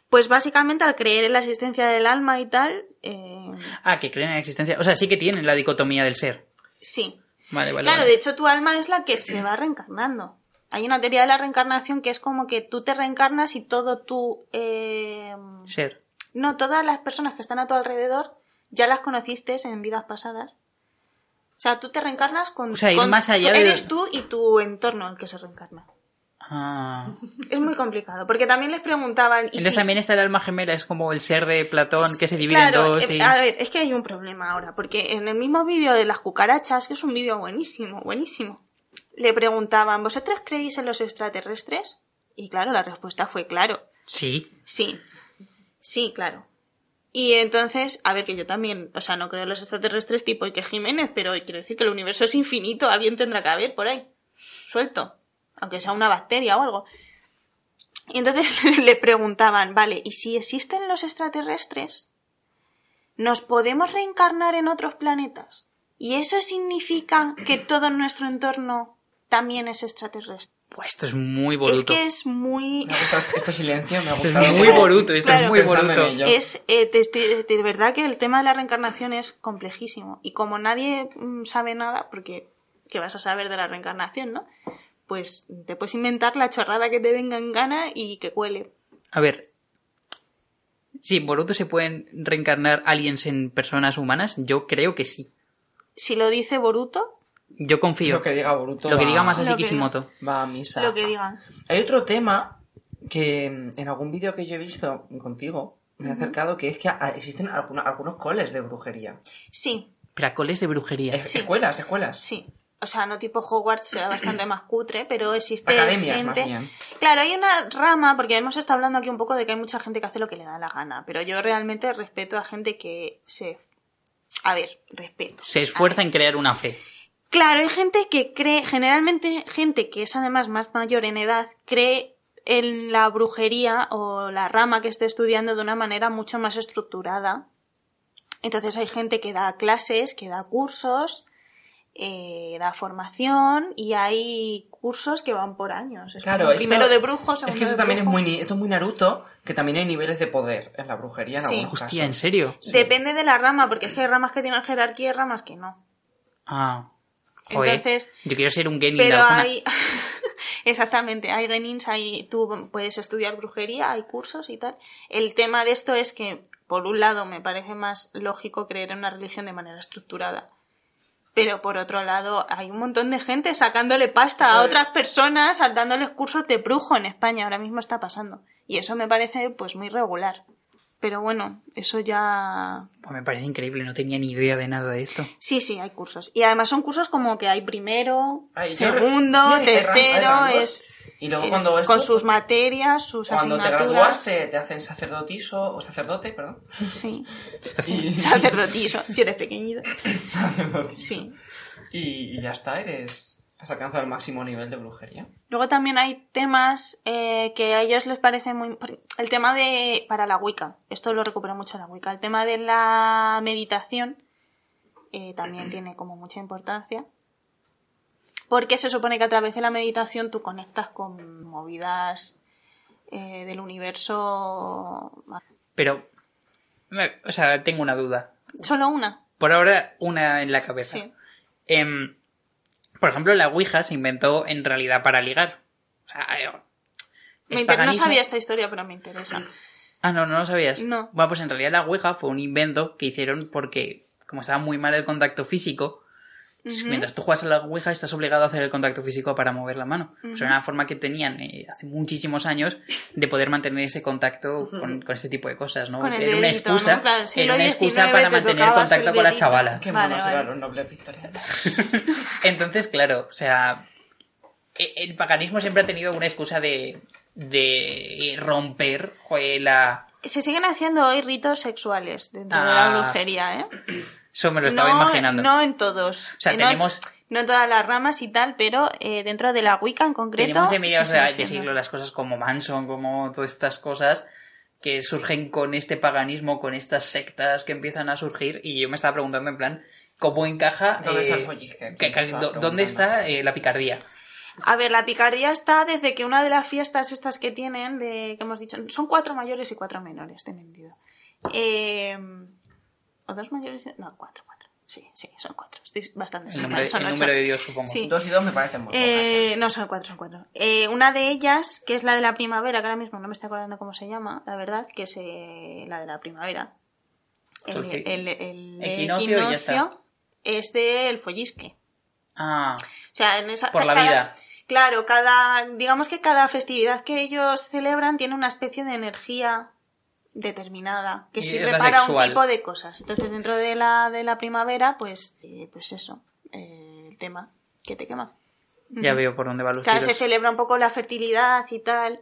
Pues básicamente al creer en la existencia del alma y tal, eh, Ah, que creen en la existencia. O sea, sí que tienen la dicotomía del ser. sí. Vale, vale. claro, vale. de hecho tu alma es la que se va reencarnando. Hay una teoría de la reencarnación que es como que tú te reencarnas y todo tu... eh, Ser. no, todas las personas que están a tu alrededor ya las conociste en vidas pasadas. O sea, tú te reencarnas con... O sea, ir con- más allá de- Eres tú y tu entorno el que se reencarna. Ah. Es muy complicado, porque también les preguntaban... ¿y Entonces si- también está el alma gemela, es como el ser de Platón que se divide Claro, en dos. eh, y- a ver, es que hay un problema ahora, porque en el mismo vídeo de las cucarachas, que es un vídeo buenísimo, buenísimo, le preguntaban, ¿vosotros creéis en los extraterrestres? Y claro, la respuesta fue claro, Sí. sí, sí, claro. Y entonces, a ver, que yo también, o sea, no creo en los extraterrestres tipo Iker Jiménez, pero quiero decir que el universo es infinito, alguien tendrá que haber por ahí, suelto, aunque sea una bacteria o algo. Y entonces le preguntaban, vale, ¿y si existen los extraterrestres? ¿Nos podemos reencarnar en otros planetas? ¿Y eso significa que todo nuestro entorno también es extraterrestre? Buah, esto es muy Boruto. Es que es muy... Me ha gustado este silencio, me ha gustado. es muy Boruto, esto Claro. es muy Boruto. Es, eh, de verdad que el tema de la reencarnación es complejísimo. Y como nadie mm, sabe nada, porque ¿qué vas a saber de la reencarnación, no? Pues te puedes inventar la chorrada que te venga en gana y que cuele. A ver. Sí, en Boruto se pueden reencarnar aliens en personas humanas. Yo creo que sí. Si lo dice Boruto, Yo confío. Lo que diga Boruto. Lo que diga Masashi Kishimoto. Va a misa. lo que digan. Hay otro tema que en algún vídeo que yo he visto contigo me he acercado que es que existen algunos, algunos coles de brujería. Sí, Pracoles de brujería. Es- Sí. Escuelas, escuelas. Sí. O sea, no tipo Hogwarts, será bastante más cutre, pero existe Academias, más gente... bien. Claro, hay una rama, porque hemos estado hablando aquí un poco de que hay mucha gente que hace lo que le da la gana, pero yo realmente respeto a gente que se... A ver, respeto. Se esfuerza en crear una fe. Claro, hay gente que cree, generalmente gente que es además más mayor en edad, cree en la brujería o la rama que esté estudiando de una manera mucho más estructurada. Entonces hay gente que da clases, que da cursos, eh, da formación y hay cursos que van por años. Es Claro, esto- primero de brujos, Es segundo que esto de también es muy, esto es muy Naruto, que también hay niveles de poder en la brujería en Sí. algunos Hostia, ¿en serio? Depende de la rama, porque es que hay ramas que tienen jerarquía y ramas que no. Ah. Joder. Entonces- Yo quiero ser un genin. Pero hay. Exactamente, hay genins, hay, tú puedes estudiar brujería, hay cursos y tal. El tema de esto es que por un lado me parece más lógico creer en una religión de manera estructurada. Pero por otro lado, hay un montón de gente sacándole pasta a otras personas, dándoles cursos de brujo en España. Ahora mismo está pasando. Y eso me parece pues muy regular. Pero bueno, eso ya... Pues me parece increíble, no tenía ni idea de nada de esto. Sí, sí, hay cursos. Y además son cursos como que hay primero, segundo, sí, hay tercero, es, Y luego cuando con sus materias, sus Cuando te asignaturas. gradúas te, te hacen sacerdotiso o sacerdote, perdón. Sí, Y, sacerdotiso, si eres pequeñito. sacerdotiso. Sí. Y, y ya está, eres has alcanzado el máximo nivel de brujería. Luego también hay temas eh, que a ellos les parece muy... El tema de... para la Wicca, esto lo recupera mucho la Wicca, el tema de la meditación eh, también tiene como mucha importancia. Porque se supone que a través de la meditación tú conectas con movidas eh, del universo... Pero, me- o sea, tengo una duda. Solo una. Por ahora, una en la cabeza. Sí. Por ejemplo, la Ouija se inventó en realidad para ligar. O sea, eh, Me es No sabía esta historia, pero me interesa. Ah, no, no lo sabías. No. Bueno, pues en realidad la Ouija fue un invento que hicieron porque, como estaba muy mal el contacto físico, mientras tú juegas a la Ouija estás obligado a hacer el contacto físico para mover la mano. Pues era una forma que tenían eh, hace muchísimos años de poder mantener ese contacto con, con este tipo de cosas, ¿no? Con el era una dedito, excusa, ¿no? Claro, era una excusa para te mantener contacto el con la chavala. Qué Vale, monos vale. eran los nobles victorianos. Entonces, claro, o sea, e- el paganismo siempre ha tenido una excusa de, de romper joder, la... Se siguen haciendo hoy ritos sexuales dentro de Ah. la brujería, ¿eh? Eso me lo estaba no, imaginando. No en todos. O sea, no- tenemos- No, en todas las ramas y tal, pero eh, dentro de la Wicca en concreto. Tenemos de mediados de, de siglo las cosas como Manson, como todas estas cosas que surgen con este paganismo, con estas sectas que empiezan a surgir y yo me estaba preguntando en plan, ¿cómo encaja? ¿Dónde está el eh, follisque? que- que- Estaba do- ¿Dónde está eh, la picardía? A ver, la picardía está desde que una de las fiestas estas que tienen, de que hemos dicho, son cuatro mayores y cuatro menores, te he mentido. Eh, ¿O dos mayores? y- No, cuatro, cuatro. Sí, sí, son cuatro. Estoy bastante El nombre, son el número de Dios, supongo. Sí. Dos y dos me parecen muy Eh, no, son cuatro, son cuatro. Eh, una de ellas, que es la de la primavera, que ahora mismo no me estoy acordando cómo se llama, la verdad, que es eh, la de la primavera. El, el, el equinoccio y ya está. equinoccio es del follisque. Ah, O sea, en esa, Por la cada- vida. Claro, cada, digamos que cada festividad que ellos celebran tiene una especie de energía determinada que Y sirve para un tipo de cosas. Entonces, dentro de la, de la primavera, pues, eh, pues eso, eh, el tema que te quema. ya veo por dónde van los Claro, se celebra un poco la fertilidad y tal.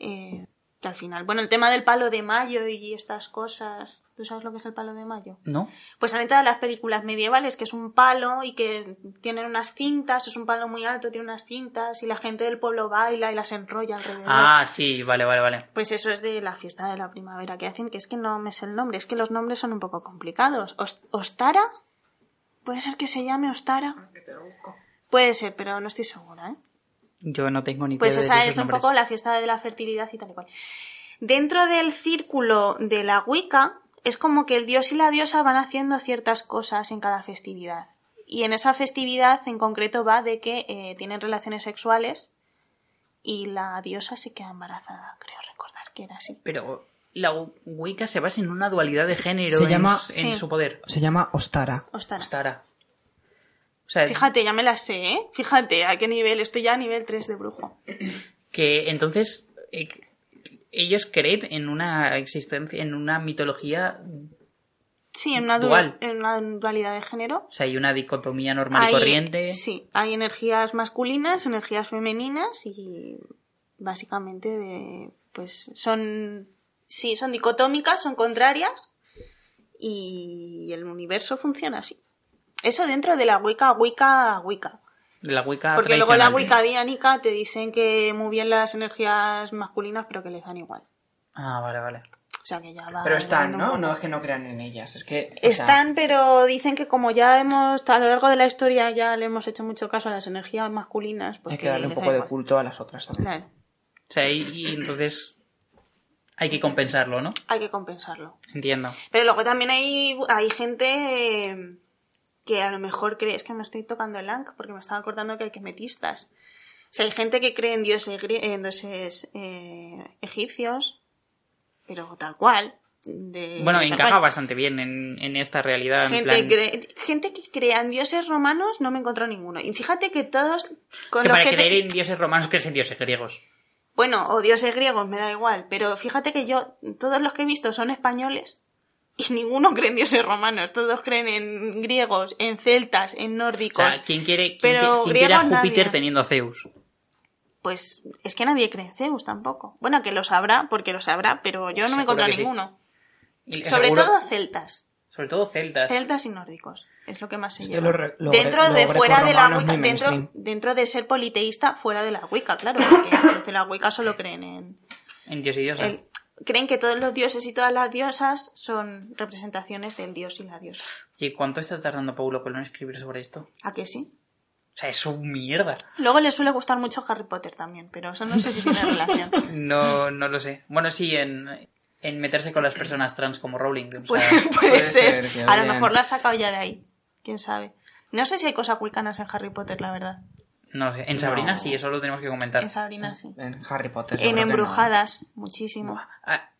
eh, que al final, bueno, el tema del palo de mayo y estas cosas. ¿Tú sabes lo que es el palo de mayo? ¿No? Pues salen todas las películas medievales, que es un palo y que tienen unas cintas, es un palo muy alto, tiene unas cintas y la gente del pueblo baila y las enrolla alrededor. Ah, sí, vale, vale, vale. Pues eso es de la fiesta de la primavera que hacen, que es que no me sé el nombre, es que los nombres son un poco complicados. Os- ¿Ostara? ¿Puede ser que se llame Ostara? Puede ser, pero no estoy segura, ¿eh? Yo no tengo ni Pues idea de esa es un nombres. poco la fiesta de la fertilidad y tal y cual. Dentro del círculo de la Wicca, es como que el dios y la diosa van haciendo ciertas cosas en cada festividad. Y en esa festividad en concreto va de que eh, tienen relaciones sexuales y la diosa se queda embarazada, creo recordar que era así. Pero la Wicca se basa en una dualidad de género se en, llama- en Sí. su poder. Se llama Ostara. Ostara. Ostara. Sea, Fíjate, ya me la sé, ¿eh? Fíjate a qué nivel, estoy ya a nivel 3 de brujo. que entonces eh, ellos creen en una existencia, en una mitología, Sí, en una, du- Dual. en una dualidad de género. o sea, hay una dicotomía normal y corriente. Sí, hay energías masculinas, energías femeninas y básicamente de, pues son, sí, son dicotómicas, son contrarias y el universo funciona así. Eso dentro de la Wicca, Wicca, Wicca. La Wicca Porque luego la. Wicca diánica te dicen que muy bien las energías masculinas, pero que les dan igual. Ah, vale, vale. O sea que ya va. Pero están, ¿no? poco. No es que no crean en ellas, es que... sea, Están, pero dicen que como ya hemos, a lo largo de la historia ya le hemos hecho mucho caso a las energías masculinas, pues hay que darle un poco de igual. culto a las otras también. Claro, O sea, y, y entonces hay que compensarlo, ¿no? hay que compensarlo. Entiendo. Pero luego también hay, hay gente eh, que a lo mejor cree, es que me estoy tocando el ANC porque me estaba acordando que hay que metistas. O sea, hay gente que cree en dioses, en dioses eh, egipcios, pero tal cual. de Bueno, de encaja bastante bien en, en esta realidad. en Gente, plan- cre- gente que crea en dioses romanos no me encontró ninguno. Y fíjate que todos con que los para que te- creer en dioses romanos crees en dioses griegos. Bueno, o dioses griegos, me da igual. Pero fíjate que yo, todos los que he visto son españoles y ninguno cree en dioses romanos. Todos creen en griegos, en celtas, en O nórdicos. sea, ¿quién quiere, quién, Pero quiere- quién quiere a Júpiter nadie. teniendo a Zeus? Pues es que nadie cree en Zeus tampoco. Bueno, que lo sabrá, porque lo sabrá, pero yo no me he Seguro encontrado que sí. ninguno. Y Sobre seguro- todo celtas. Sobre todo celtas. Celtas y nórdicos. Es lo que más se lleva. lo re- lo dentro lo de fuera de la Wicca, dentro, dentro de ser politeísta, fuera de la Wicca, claro, porque los de la Wicca solo creen en, En dios y diosa. el- creen que todos los dioses y todas las diosas son representaciones del dios y la diosa. ¿Y cuánto está tardando Paulo Colón en escribir sobre esto? ¿A que sí? O sea, es un mierda. Luego le suele gustar mucho Harry Potter también, pero eso no sé si tiene relación. No, no lo sé. Bueno, sí, en, en meterse con las personas trans como Rowling. o sea, Puede, puede puede ser. A lo mejor la ha sacado ya de ahí. Quién sabe. No sé si hay cosas wiccanas en Harry Potter, la verdad. No sé. En Sabrina No. sí, eso lo tenemos que comentar. En Sabrina sí. En Harry Potter. En no. Embrujadas, muchísimo. Ah,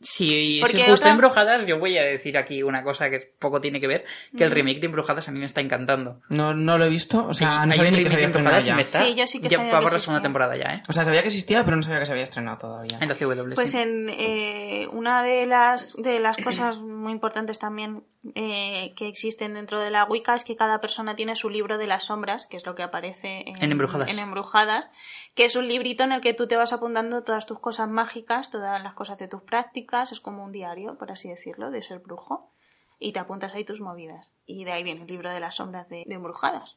si, Porque si os gusta otra- Embrujadas, yo voy a decir aquí una cosa que poco tiene que ver, que el remake de Embrujadas a mí me está encantando. No, no lo he visto, o sea, no sabía ni que se había estrenado ya. está... Sí, yo sí que ya sabía va que por la existía. segunda temporada ya, ¿eh? O sea, sabía que existía, pero no sabía que se había estrenado todavía. En la CW, Pues sí. en eh, una de las, de las cosas muy importantes también eh, que existen dentro de la Wicca es que cada persona tiene su libro de las sombras, que es lo que aparece en, En Embrujadas. en Embrujadas, que es un librito en el que tú te vas apuntando todas tus cosas mágicas, todas las cosas de tus prácticas, es como un diario, por así decirlo, de ser brujo, y te apuntas ahí tus movidas. Y de ahí viene el libro de las sombras de, de Embrujadas.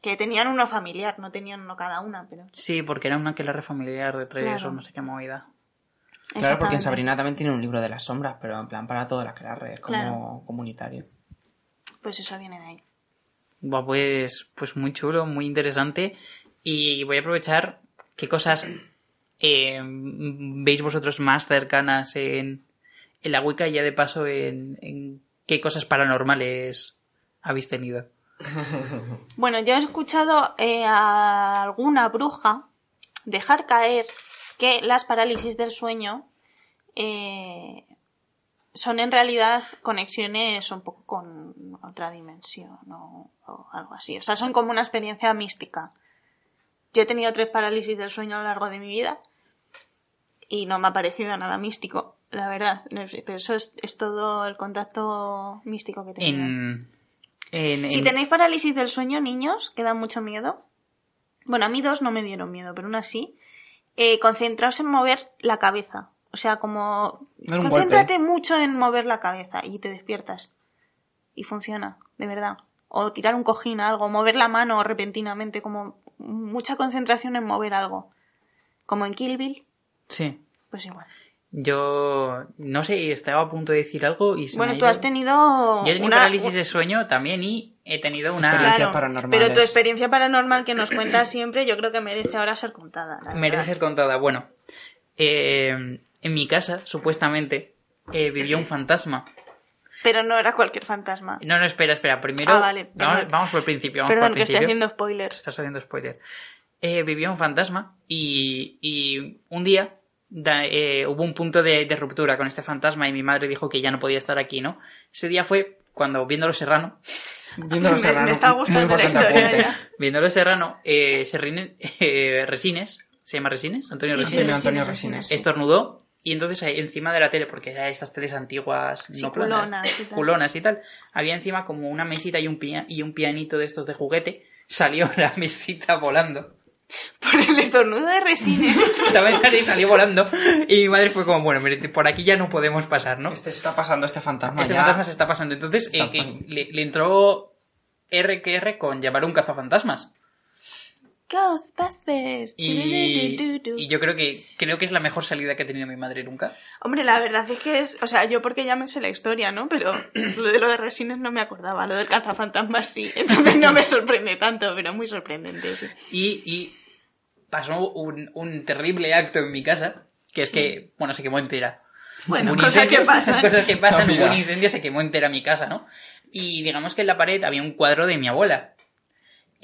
Que tenían uno familiar, no tenían uno cada una, pero... Sí, porque era una que la familiar de tres Claro. o no sé qué movida. Claro, porque en. Sabrina también tiene un libro de las sombras, pero en plan para todas las clases, es como Claro. comunitario. Pues eso viene de ahí. Pues, pues muy chulo, muy interesante. Y voy a aprovechar qué cosas eh, veis vosotros más cercanas en, en la Wicca y ya de paso en, en qué cosas paranormales habéis tenido. Bueno, yo he escuchado eh, a alguna bruja dejar caer que las parálisis del sueño eh, son en realidad conexiones un poco con otra dimensión o, o algo así. O sea, son como una experiencia mística. Yo he tenido tres parálisis del sueño a lo largo de mi vida y no me ha parecido nada místico, la verdad. Pero eso es, es todo el contacto místico que he tenido. En, en- Si en- tenéis parálisis del sueño, niños, que dan mucho miedo. Bueno, a mí dos no me dieron miedo, pero una sí. Eh, concentraos en mover la cabeza. O sea, como... Concéntrate mucho en mover la cabeza y te despiertas. Y funciona, de verdad. O tirar un cojín a algo, mover la mano repentinamente, como mucha concentración en mover algo. Como en Kill Bill, Sí. pues igual. Yo no sé, estaba a punto de decir algo y se Bueno, tú has tenido... Yo he tenido una- parálisis de sueño también y he tenido una... Experiencias Claro, pero tu experiencia paranormal que nos cuentas siempre, yo creo que merece ahora ser contada. merece ser contada. Bueno, eh, en mi casa, supuestamente, eh, vivió un fantasma. Pero no era cualquier fantasma. No, no, espera, espera. Primero, Ah, vale, vamos, por el principio. Vamos Perdón, por que estoy haciendo spoilers. Estás haciendo spoiler. Eh, vivió un fantasma y, y un día da- eh, hubo un punto de, de ruptura con este fantasma y mi madre dijo que ya no podía estar aquí, ¿no? Ese día fue cuando, viendo Los Serrano, Viendo los Me- Serrano, está muy gustando la importante historia Los Serrano, eh, Serrine- eh, Resines, ¿se llama Resines? Antonio Sí, Resines. Antonio, Resines. sí. estornudó y entonces ahí encima de la tele, porque eran estas teles antiguas, Sí, no planas, culonas y tal. culonas y tal, había encima como una mesita y un, pia- y un pianito de estos de juguete, salió la mesita volando. Por el estornudo de resines. Estaba en y salió volando y mi madre fue como, bueno, mire, por aquí ya no podemos pasar, ¿no? Este se está pasando, este fantasma Este ya. fantasma se está pasando. Entonces Está eh, pasando. le, le entró R que R con llamar un cazafantasmas. Ghostbusters. Y, y yo creo que creo que es la mejor salida que ha tenido mi madre nunca. Hombre, la verdad es que es... O sea, yo porque ya me sé la historia, ¿no? Pero lo de lo de resines no me acordaba. Lo del cazafantasmas sí. Entonces no me sorprende tanto, pero muy sorprendente, sí. Y, y pasó un, un terrible acto en mi casa, que es que, bueno, se quemó entera. Bueno, Un cosas incendio- que pasan. Cosas que pasan, hubo un incendio, se quemó entera mi casa, ¿no? Y digamos que en la pared había un cuadro de mi abuela.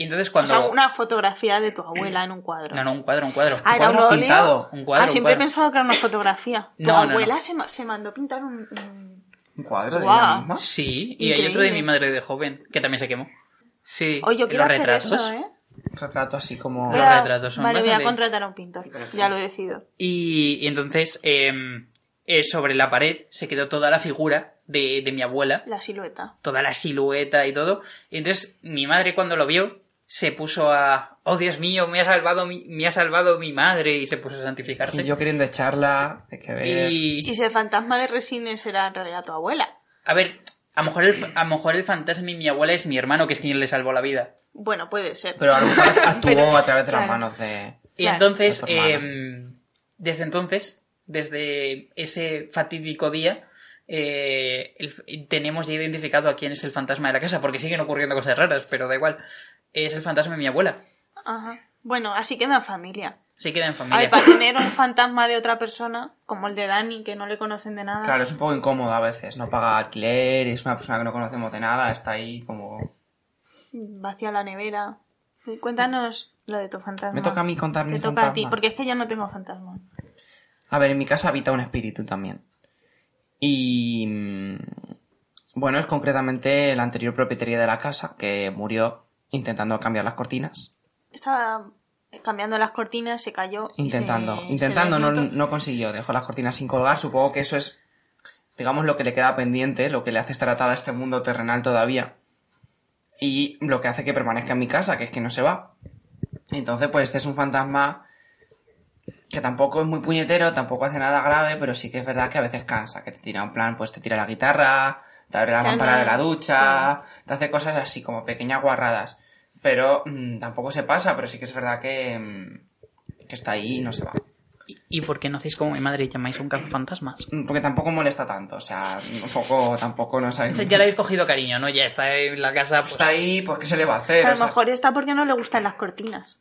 Y entonces O cuando... sea, una fotografía de tu abuela en un cuadro. No, no, un cuadro, un cuadro. Ah, era un cuadro óleo. pintado. Un cuadro, ah, un siempre he pensado que era una fotografía. Tu No, no, no. abuela Se, se mandó pintar un... un- ¿Un cuadro de ella misma? Sí, y hay otro de mi madre de joven, que también se quemó. Sí, Oye, yo en quiero los retratos. eso, ¿eh? Retrato así como... Los retratos son Vale, voy a contratar a un pintor. Ya lo decido. Y, y entonces, eh, eh, sobre la pared se quedó toda la figura de, de mi abuela, La silueta. toda la silueta y todo. Y entonces mi madre cuando lo vio se puso a, oh Dios mío, me ha salvado mi, me ha salvado mi madre y se puso a santificarse. Y yo queriendo echarla, hay que ver... Y- Y si el fantasma de Resines era en realidad tu abuela. a ver, a lo mejor el, a lo mejor el fantasma de mi abuela es mi hermano, que es quien le salvó la vida. Bueno, puede ser. Pero a lo mejor actuó Pero- a través de las claro. manos de... Y Claro. entonces, De eh, desde entonces, desde ese fatídico día, eh, el- tenemos ya identificado a quién es el fantasma de la casa, porque siguen ocurriendo cosas raras, pero da igual. Es el fantasma de mi abuela. Ajá. Bueno, así queda en familia. Se queda en A familia. ver, para tener un fantasma de otra persona, como el de Dani, que no le conocen de nada. Claro, es un poco incómodo a veces. No paga alquiler, es una persona que no conocemos de nada, está ahí como... Vacía la nevera. Sí, Cuéntanos lo de tu fantasma. Me toca a mí contar Te mi toca a ti, fantasma. porque es que yo no tengo fantasma. A ver, en mi casa habita un espíritu también. Y... mm, Bueno, es concretamente la anterior propietaria de la casa, que murió intentando cambiar las cortinas. Estaba cambiando las cortinas, se cayó. y Intentando. se- Intentando, se no, no consiguió. Dejó las cortinas sin colgar. Supongo que eso es, digamos, lo que le queda pendiente, lo que le hace estar atada a este mundo terrenal todavía. Y lo que hace que permanezca en mi casa, que es que no se va. Entonces, pues este es un fantasma que tampoco es muy puñetero, tampoco hace nada grave, pero sí que es verdad que a veces cansa, que te tira un plan, pues te tira la guitarra, te abre la lámpara de la ducha, te hace cosas así como pequeñas guarradas. Pero mm, tampoco se pasa, pero sí que es verdad que, mm, que está ahí y no se va. ¿Y, por qué no hacéis como mi madre y llamáis a un cazafantasmas? Mm, Porque tampoco molesta tanto, o sea, un poco tampoco no sabéis. Ya le habéis cogido cariño, ¿no? Ya está en la casa, pues... Está ahí, pues ¿qué se le va a hacer? A O lo sea, mejor está porque no le gustan las cortinas.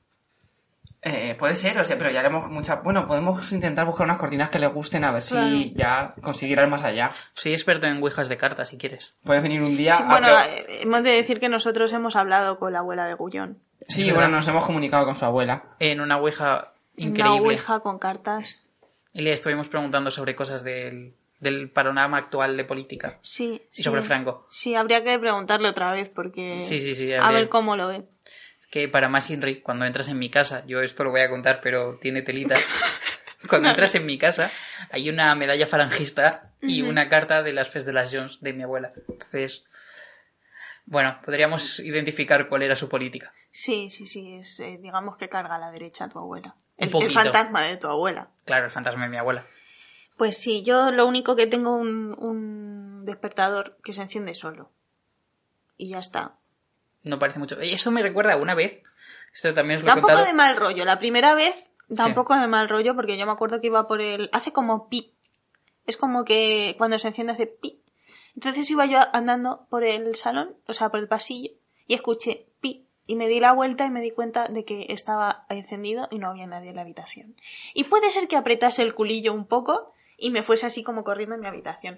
Eh, puede ser, o sea, pero ya haremos mucha... Bueno, podemos intentar buscar unas cortinas que le gusten a ver Claro. si ya conseguirá ir más allá. Soy experto en ouijas de cartas, si quieres. Puedes venir un día... Sí, a bueno, pro- eh, hemos de decir que nosotros hemos hablado con la abuela de Gullón. Sí, bueno, nos hemos comunicado con su abuela. En una ouija Una increíble. ouija con cartas. Y le estuvimos preguntando sobre cosas del, del panorama actual de política. Sí, Y sí. sobre Franco. Sí, habría que preguntarle otra vez porque... Sí, sí, sí, A ver cómo lo ve. Que para más Inri, cuando entras en mi casa, yo esto lo voy a contar, pero tiene telita. Cuando entras en mi casa, hay una medalla falangista y una carta de las Fes de las Jones de mi abuela. Entonces, bueno, podríamos identificar cuál era su política. Sí, sí, sí. Es, eh, digamos que carga a la derecha a tu abuela. El, fantasma de tu abuela. Claro, el fantasma de mi abuela. Pues sí, yo lo único que tengo un, un despertador que se enciende solo. Y ya está. No parece mucho. Eso me recuerda una vez. Esto también os lo Tampoco de mal rollo. La primera vez, tampoco de mal rollo, porque yo me acuerdo que iba por el. Hace como pi. Es como que cuando se enciende hace pi. Entonces iba yo andando por el salón, o sea, por el pasillo, y escuché pi. Y me di la vuelta y me di cuenta de que estaba encendido y no había nadie en la habitación. Y puede ser que apretase el culillo un poco y me fuese así como corriendo en mi habitación.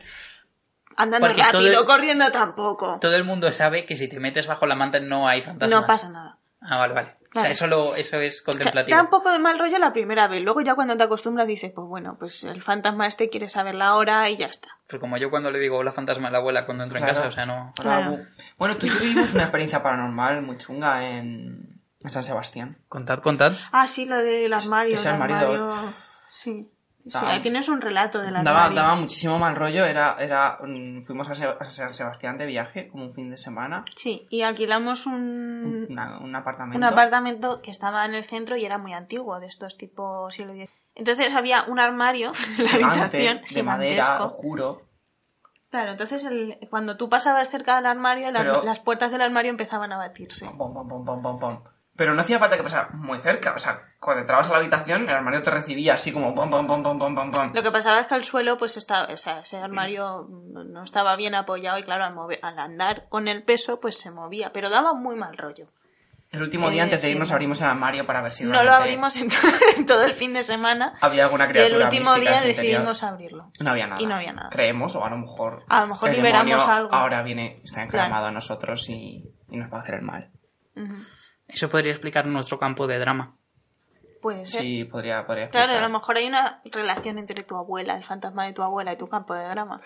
Andando Porque rápido, el- corriendo tampoco. Todo el mundo sabe que si te metes bajo la manta no hay fantasmas. No pasa nada. Ah, vale, vale. O Claro. sea, eso, lo- eso es contemplativo. Da un poco de mal rollo la primera vez. Luego ya cuando te acostumbras dices, pues bueno, pues el fantasma este quiere saber la hora y ya está. Pues como yo cuando le digo hola fantasma a la abuela cuando entro en Claro. casa, o sea, no... Claro. Bueno, tú y yo vivimos una experiencia paranormal muy chunga en, en San Sebastián. Contad, contad. Ah, sí, lo del armario. ese el armario- Sí. Sí, Daba- ahí tienes un relato del Daba, armario. daba muchísimo mal rollo, era, era, mm, fuimos a, San Sebastián de viaje, como un fin de semana, Sí, y alquilamos un, una- un apartamento. un apartamento que estaba en el centro y era muy antiguo, de estos tipo siglo X. Entonces había un armario en la habitación de madera, oscuro. Claro, entonces el- cuando tú pasabas cerca del armario, las, Pero- las puertas del armario empezaban a batirse. Pom, pom, pom, pom, pom, pom. Pero no hacía falta que pasara muy cerca, o sea, cuando entrabas a la habitación, el armario te recibía así como pom, pom, pom, pom, pom, pom, pom. Lo que pasaba es que el suelo, pues estaba, o sea, ese armario no estaba bien apoyado y claro, al, mover- al andar con el peso, pues se movía, pero daba muy mal rollo. El último día de antes de irnos abrimos el armario para ver si No lo abrimos en, todo el fin de semana había alguna y el criatura último día decidimos abrirlo. No había nada. Y no había nada. Creemos, o a lo mejor. A lo mejor liberamos algo. Ahora viene, está enclamado Claro. a nosotros y, y nos va a hacer el mal. Ujú. Eso podría explicar nuestro campo de drama. Puede ser. Sí, podría, podría Claro, a explicar. lo mejor hay una relación entre tu abuela, el fantasma de tu abuela y tu campo de drama.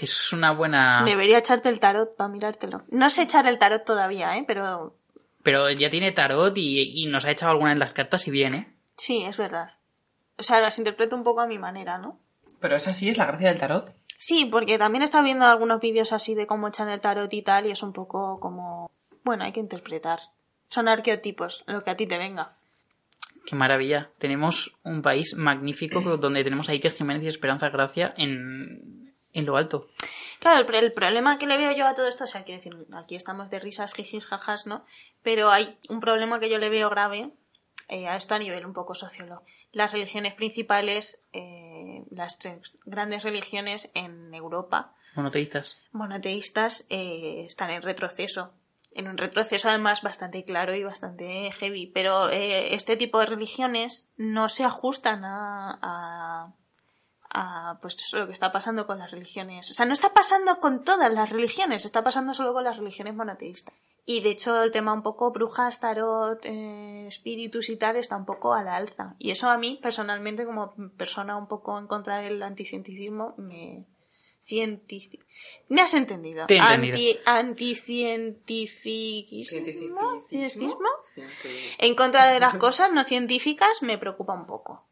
Es una buena... Debería echarte el tarot para mirártelo. No sé echar el tarot todavía, ¿eh? Pero Pero ya tiene tarot y, y nos ha echado alguna de las cartas y bien, ¿eh? sí, es verdad. O sea, las interpreto un poco a mi manera, ¿no? Pero esa sí es la gracia del tarot. Sí, porque también he estado viendo algunos vídeos así de cómo echan el tarot y tal, y es un poco como... Bueno, hay que interpretar. Son arqueotipos, lo que a ti te venga. Qué maravilla. Tenemos un país magnífico donde tenemos a Iker Jiménez y Esperanza Gracia en, en lo alto. Claro, el, pro- el problema que le veo yo a todo esto, o sea, quiero decir, aquí estamos de risas, jijis, jajas, ¿no? Pero hay un problema que yo le veo grave eh, a esto a nivel un poco sociólogo. Las religiones principales, eh, las tres grandes religiones en Europa, Monoteístas. monoteístas, eh, están en retroceso. En un retroceso además bastante claro y bastante heavy. Pero eh, este tipo de religiones no se ajustan a, a, a, pues lo que está pasando con las religiones. O sea, no está pasando con todas las religiones, está pasando solo con las religiones monoteístas. Y de hecho el tema un poco brujas, tarot, eh, espíritus y tal está un poco a la alza. Y eso a mí personalmente como persona un poco en contra del anticientificismo me... Científico. ¿Me has entendido? Te he entendido. Anti, anticientificismo. ¿Cientificismo? En contra de las cosas no científicas me preocupa un poco.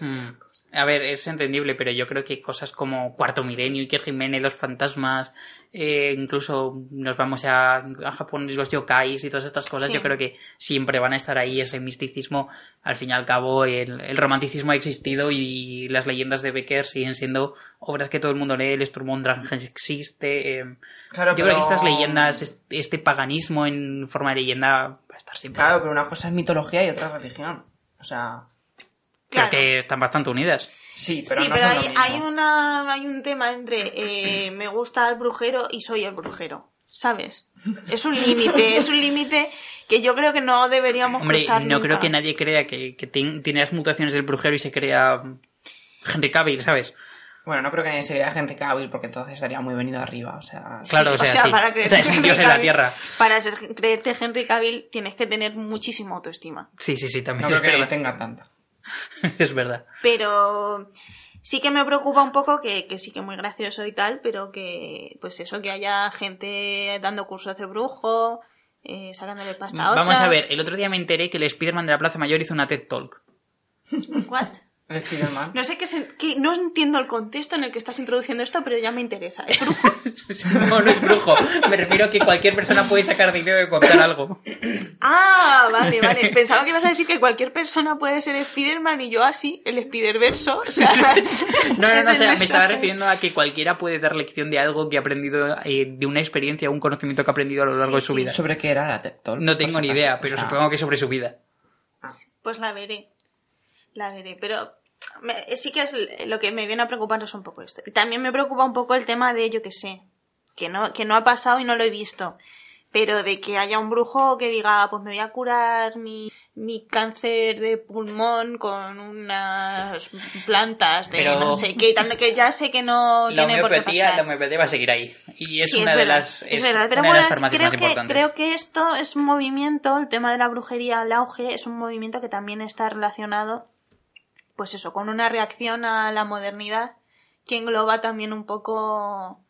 Hmm. A ver, es entendible, pero yo creo que cosas como Cuarto Milenio, Iker Jiménez, los fantasmas, eh, incluso nos vamos a, a Japón, los yokais y todas estas cosas, Sí. yo creo que siempre van a estar ahí ese misticismo. Al fin y al cabo, el, el romanticismo ha existido y las leyendas de Becker siguen siendo obras que todo el mundo lee, el Sturmundran existe. eh, Claro, yo pero... creo que estas leyendas, este, paganismo en forma de leyenda va a estar siempre. Claro, pero una cosa es mitología y otra religión. O sea, Pero Claro. que están bastante unidas. sí, pero sí, no pero son lo hay, mismo. hay, una, hay un tema entre eh, me gusta el brujero y soy el brujero. ¿Sabes? Es un límite, es un límite que yo creo que no deberíamos Hombre, cruzar no creo que nadie crea que, que tien- tiene las mutaciones del brujero y se crea Henry Cavill, ¿sabes? Bueno, no creo que nadie se vea a Henry Cavill porque entonces estaría muy venido arriba. O sea, Claro, o sea, sí. para O creerte sea, es un dios en la tierra. Para ser, creerte Henry Cavill tienes que tener muchísima autoestima. Sí, sí, sí, no también. creo es, que no verdad. tenga tanta. es verdad. Pero sí que me preocupa un poco que, que sí que es muy gracioso y tal, pero que pues eso, que haya gente dando cursos de brujo, eh, sacándole pasta a Vamos a otras. ver, el otro día me enteré que el Spider-Man de la Plaza Mayor hizo una TED Talk. ¿What? Spiderman. No sé qué, se- qué- no entiendo el contexto en el que estás introduciendo esto, pero ya me interesa. ¿Es brujo? No, no es brujo. Me refiero a que cualquier persona puede sacar dinero de contar algo. Ah, vale, vale. Pensaba que ibas a decir que cualquier persona puede ser Spiderman y yo así, el Spiderverso. O sea, No, no, no, o sea, me estaba refiriendo a que cualquiera puede dar lección de algo que ha aprendido, eh, de una experiencia, un conocimiento que ha aprendido a lo largo de su vida. ¿Sobre qué era la TED? No tengo ni idea, pero supongo que sobre su vida. Pues la veré. La veré, pero me- sí que es lo que me viene a preocupar es un poco esto. Y también me preocupa un poco el tema de, yo que sé, que no, que no ha pasado y no lo he visto. Pero de que haya un brujo que diga, "Ah, pues me voy a curar mi, mi cáncer de pulmón con unas plantas de Pero- no sé qué, que ya sé que no La tiene por qué pasar. la homeopatía va a seguir ahí. Y es Sí, una es de verdad, las, es verdad, pero bueno, es- creo que, importantes. creo que esto es un movimiento, el tema de la brujería al auge, es un movimiento que también está relacionado, pues eso, con una reacción a la modernidad que engloba también un poco,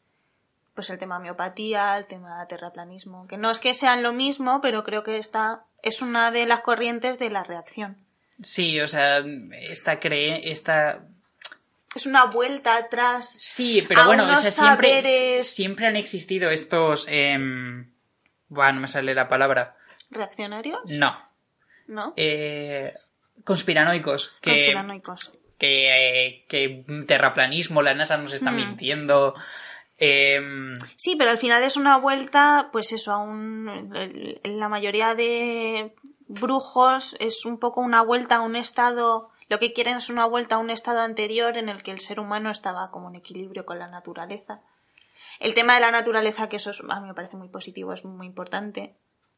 pues el tema homeopatía, el tema terraplanismo, que no es que sean lo mismo, pero creo que esta es una de las corrientes de la reacción. Sí, o sea, esta cree, esta Es una vuelta atrás. Sí, pero a bueno, o unos sea, siempre, saberes siempre han existido estos... Eh... Buah, no me sale la palabra. reaccionarios, No. ¿no? Eh... Conspiranoicos. Que, Conspiranoicos. que, eh, que terraplanismo, la NASA nos está Hmm. mintiendo. Eh... Sí, pero al final es una vuelta, pues eso, a un... La mayoría de brujos es un poco una vuelta a un estado... Lo que quieren es una vuelta a un estado anterior en el que el ser humano estaba como en equilibrio con la naturaleza. El tema de la naturaleza, que eso es- a mí me parece muy positivo, es muy importante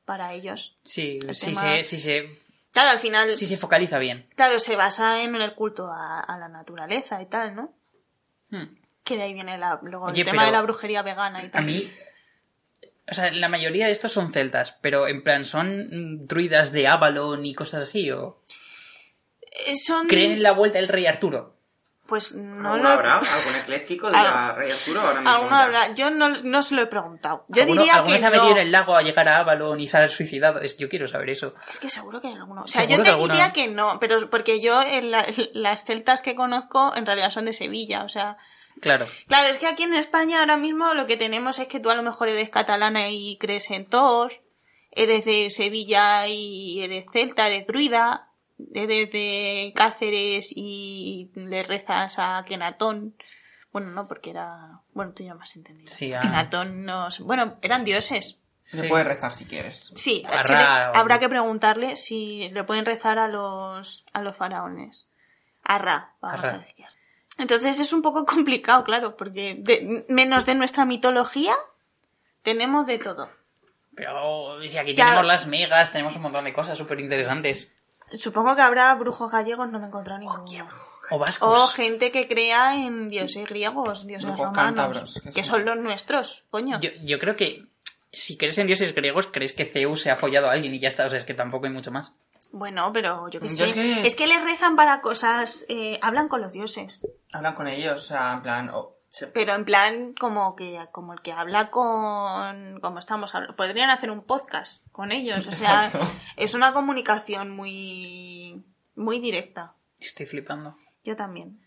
para ellos. Sí, El sí, tema- sí, se, Claro, al final, sí se focaliza bien. claro, se basa en el culto a, a la naturaleza y tal, ¿no? Hmm. Que de ahí viene la, luego Oye, el tema de la brujería vegana y tal. A mí, O sea, la mayoría de estos son celtas, pero en plan, ¿son druidas de Avalon y cosas así? ¿O Eh, Son... creen en la vuelta del rey Arturo? Pues no ¿Alguno lo... habrá? ¿Algún ecléctico de Al- la Rey Arturo ahora mismo? Alguno ya? habrá. Yo no, no se lo he preguntado. Yo ¿Alguno, diría alguno que se ha metido en el lago a llegar a Avalon y se ha suicidado? Es- Yo quiero saber eso. Es que seguro que hay alguno. O sea, yo te alguna- diría que no, pero porque yo en la- las celtas que conozco en realidad son de Sevilla, o sea... Claro. Claro, es que aquí en España ahora mismo lo que tenemos es que tú a lo mejor eres catalana y crees en todos, eres de Sevilla y eres celta, eres druida, eres de Cáceres y le rezas a Kenatón. Bueno, no, porque era... Bueno, tú ya me has entendido. Sí, ah. Kenatón no... Bueno, eran dioses. Le Sí. puedes rezar si quieres. Sí, Arra, se le- o- habrá que preguntarle si le pueden rezar a los, a los faraones. Arra, vamos Arra. a decir. Entonces es un poco complicado, claro, porque de- menos de nuestra mitología tenemos de todo. Pero si aquí Claro. tenemos las megas, tenemos un montón de cosas súper interesantes. Supongo que habrá brujos gallegos, no me he encontrado ninguno. O vascos. O gente que crea en dioses griegos, dioses Brujos romanos, que son- los nuestros, coño. Yo, yo creo que si crees en dioses griegos, crees que Zeus se ha follado a alguien y ya está. O sea, es que tampoco hay mucho más. Bueno, pero yo qué sé. es que- Es que les rezan para cosas, eh, hablan con los dioses. Hablan con ellos, o sea, en plan... o- pero en plan como que como el que habla con como estamos hablando podrían hacer un podcast con ellos o sea Exacto. es una comunicación muy muy directa Estoy flipando. yo también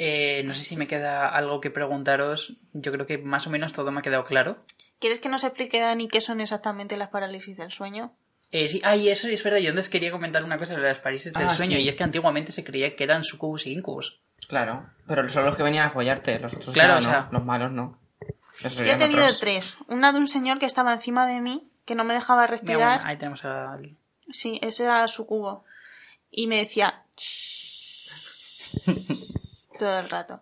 Eh, no sé si me queda algo que preguntaros. Yo creo que más o menos todo me ha quedado claro. quieres que nos explique Dani qué son exactamente las parálisis del sueño Eh, sí, ah, y eso es verdad. Yo antes quería comentar una cosa de las parálisis del Ah, sueño. sí. Y es que antiguamente se creía que eran sucubus y incubus. Claro, pero son los que venían a follarte, los otros Claro, ya o sea- no, los malos no. Esos yo he tenido otros. tres una de un señor que estaba encima de mí que no me dejaba Mira, bueno, respirar ahí tenemos al... sí ese era su cubo y me decía todo el rato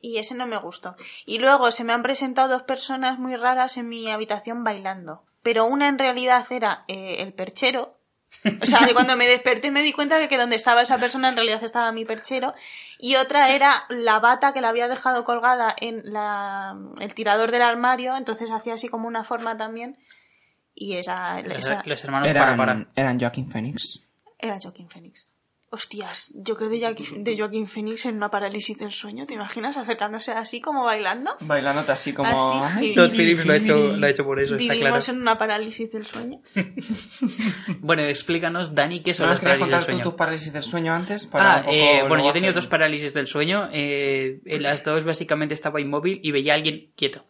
y ese no me gustó. Y luego se me han presentado dos personas muy raras en mi habitación bailando. Pero una en realidad era eh, el perchero. O sea, que cuando me desperté me di cuenta de que donde estaba esa persona en realidad estaba mi perchero. Y otra era la bata que la había dejado colgada en la, el tirador del armario. Entonces hacía así como una forma también. Y esa, Los, esa los hermanos Eran, para para. eran Joaquín Phoenix. era Joaquín Phoenix. Hostias, yo creo de Joaquín, de Joaquín Phoenix en una parálisis del sueño. ¿Te imaginas acercándose así como bailando? Bailándote así como... Así. Todd Phillips lo ha hecho, lo ha hecho por eso, está Vivimos claro. en una parálisis del sueño. Bueno, explícanos, Dani, qué son ¿No las parálisis del contar tú sueño. tus parálisis del sueño antes? Para Ah, un poco eh, bueno, yo he tenido dos parálisis del sueño. eh, en las dos básicamente estaba inmóvil y veía a alguien quieto.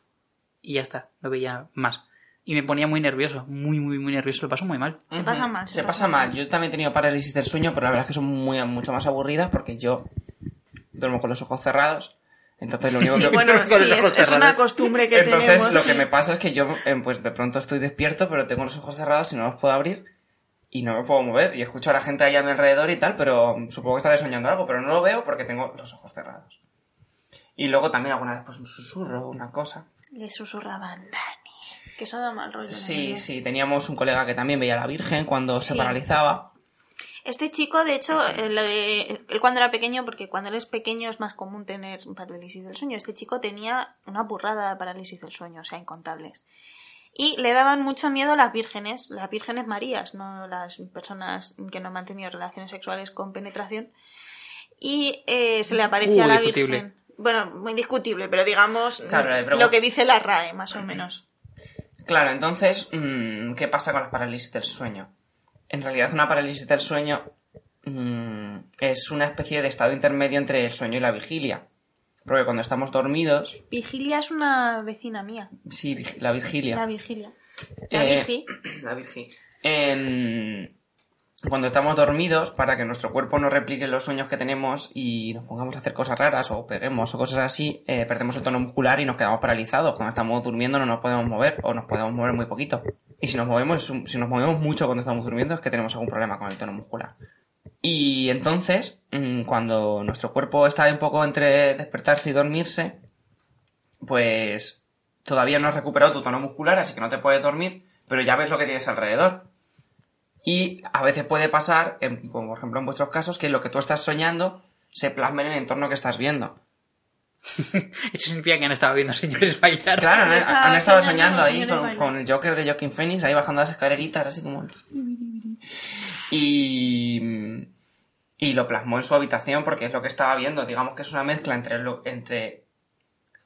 Y ya está, no veía más. Y me ponía muy nervioso, muy, muy, muy nervioso. Lo paso muy mal. Se pasa mal. Se pasa mal. Yo también he tenido parálisis del sueño, pero la verdad es que son muy, mucho más aburridas porque yo duermo con los ojos cerrados. Entonces lo único Sí, que... bueno, Con sí, los es, ojos es una cerrados. costumbre que Entonces tenemos. lo que me pasa es que yo eh, pues de pronto estoy despierto, pero tengo los ojos cerrados y no los puedo abrir y no me puedo mover. Y escucho a la gente ahí a mi alrededor y tal, pero supongo que estaré soñando algo, pero no lo veo porque tengo los ojos cerrados. Y luego también alguna vez pues un susurro, una cosa. Le susurraban Dani. Que eso da mal rollo. Sí, sí, teníamos un colega que también veía a la Virgen cuando se paralizaba. Este chico, de hecho, eh, lo de, él cuando era pequeño, porque cuando eres pequeño es más común tener parálisis del sueño, este chico tenía una burrada de parálisis del sueño, o sea, incontables. Y le daban mucho miedo las vírgenes, las vírgenes marías, no las personas que no han mantenido relaciones sexuales con penetración. Y eh, se le aparecía Uh, la discutible. Virgen. Bueno, muy discutible, pero digamos Claro, lo que dice la RAE, más o menos. Claro, entonces, mm, ¿qué pasa con las parálisis del sueño? En realidad una parálisis del sueño mm, es una especie de estado intermedio entre el sueño y la vigilia. Porque cuando estamos dormidos, Vigilia es una vecina mía, sí, la vigilia. la Vigilia. La Eh. La Virgi. En- Cuando estamos dormidos, para que nuestro cuerpo no replique los sueños que tenemos y nos pongamos a hacer cosas raras o peguemos o cosas así, eh, perdemos el tono muscular y nos quedamos paralizados. Cuando estamos durmiendo no nos podemos mover o nos podemos mover muy poquito. Y si nos movemos, si nos movemos mucho cuando estamos durmiendo es que tenemos algún problema con el tono muscular. Y entonces, mm, cuando nuestro cuerpo está un poco entre despertarse y dormirse, pues todavía no has recuperado tu tono muscular, así que no te puedes dormir, pero ya ves lo que tienes alrededor. Y a veces puede pasar, en- como por ejemplo en vuestros casos, que lo que tú estás soñando se plasme en el entorno que estás viendo. Eso significa que han estado viendo señores bailar. Claro, han, estaba han estado soñando ahí con el Joker de Joaquin Phoenix, ahí bajando las escaleritas, así como... Y... Y lo plasmó en su habitación porque es lo que estaba viendo. Digamos que es una mezcla entre... Lo, entre...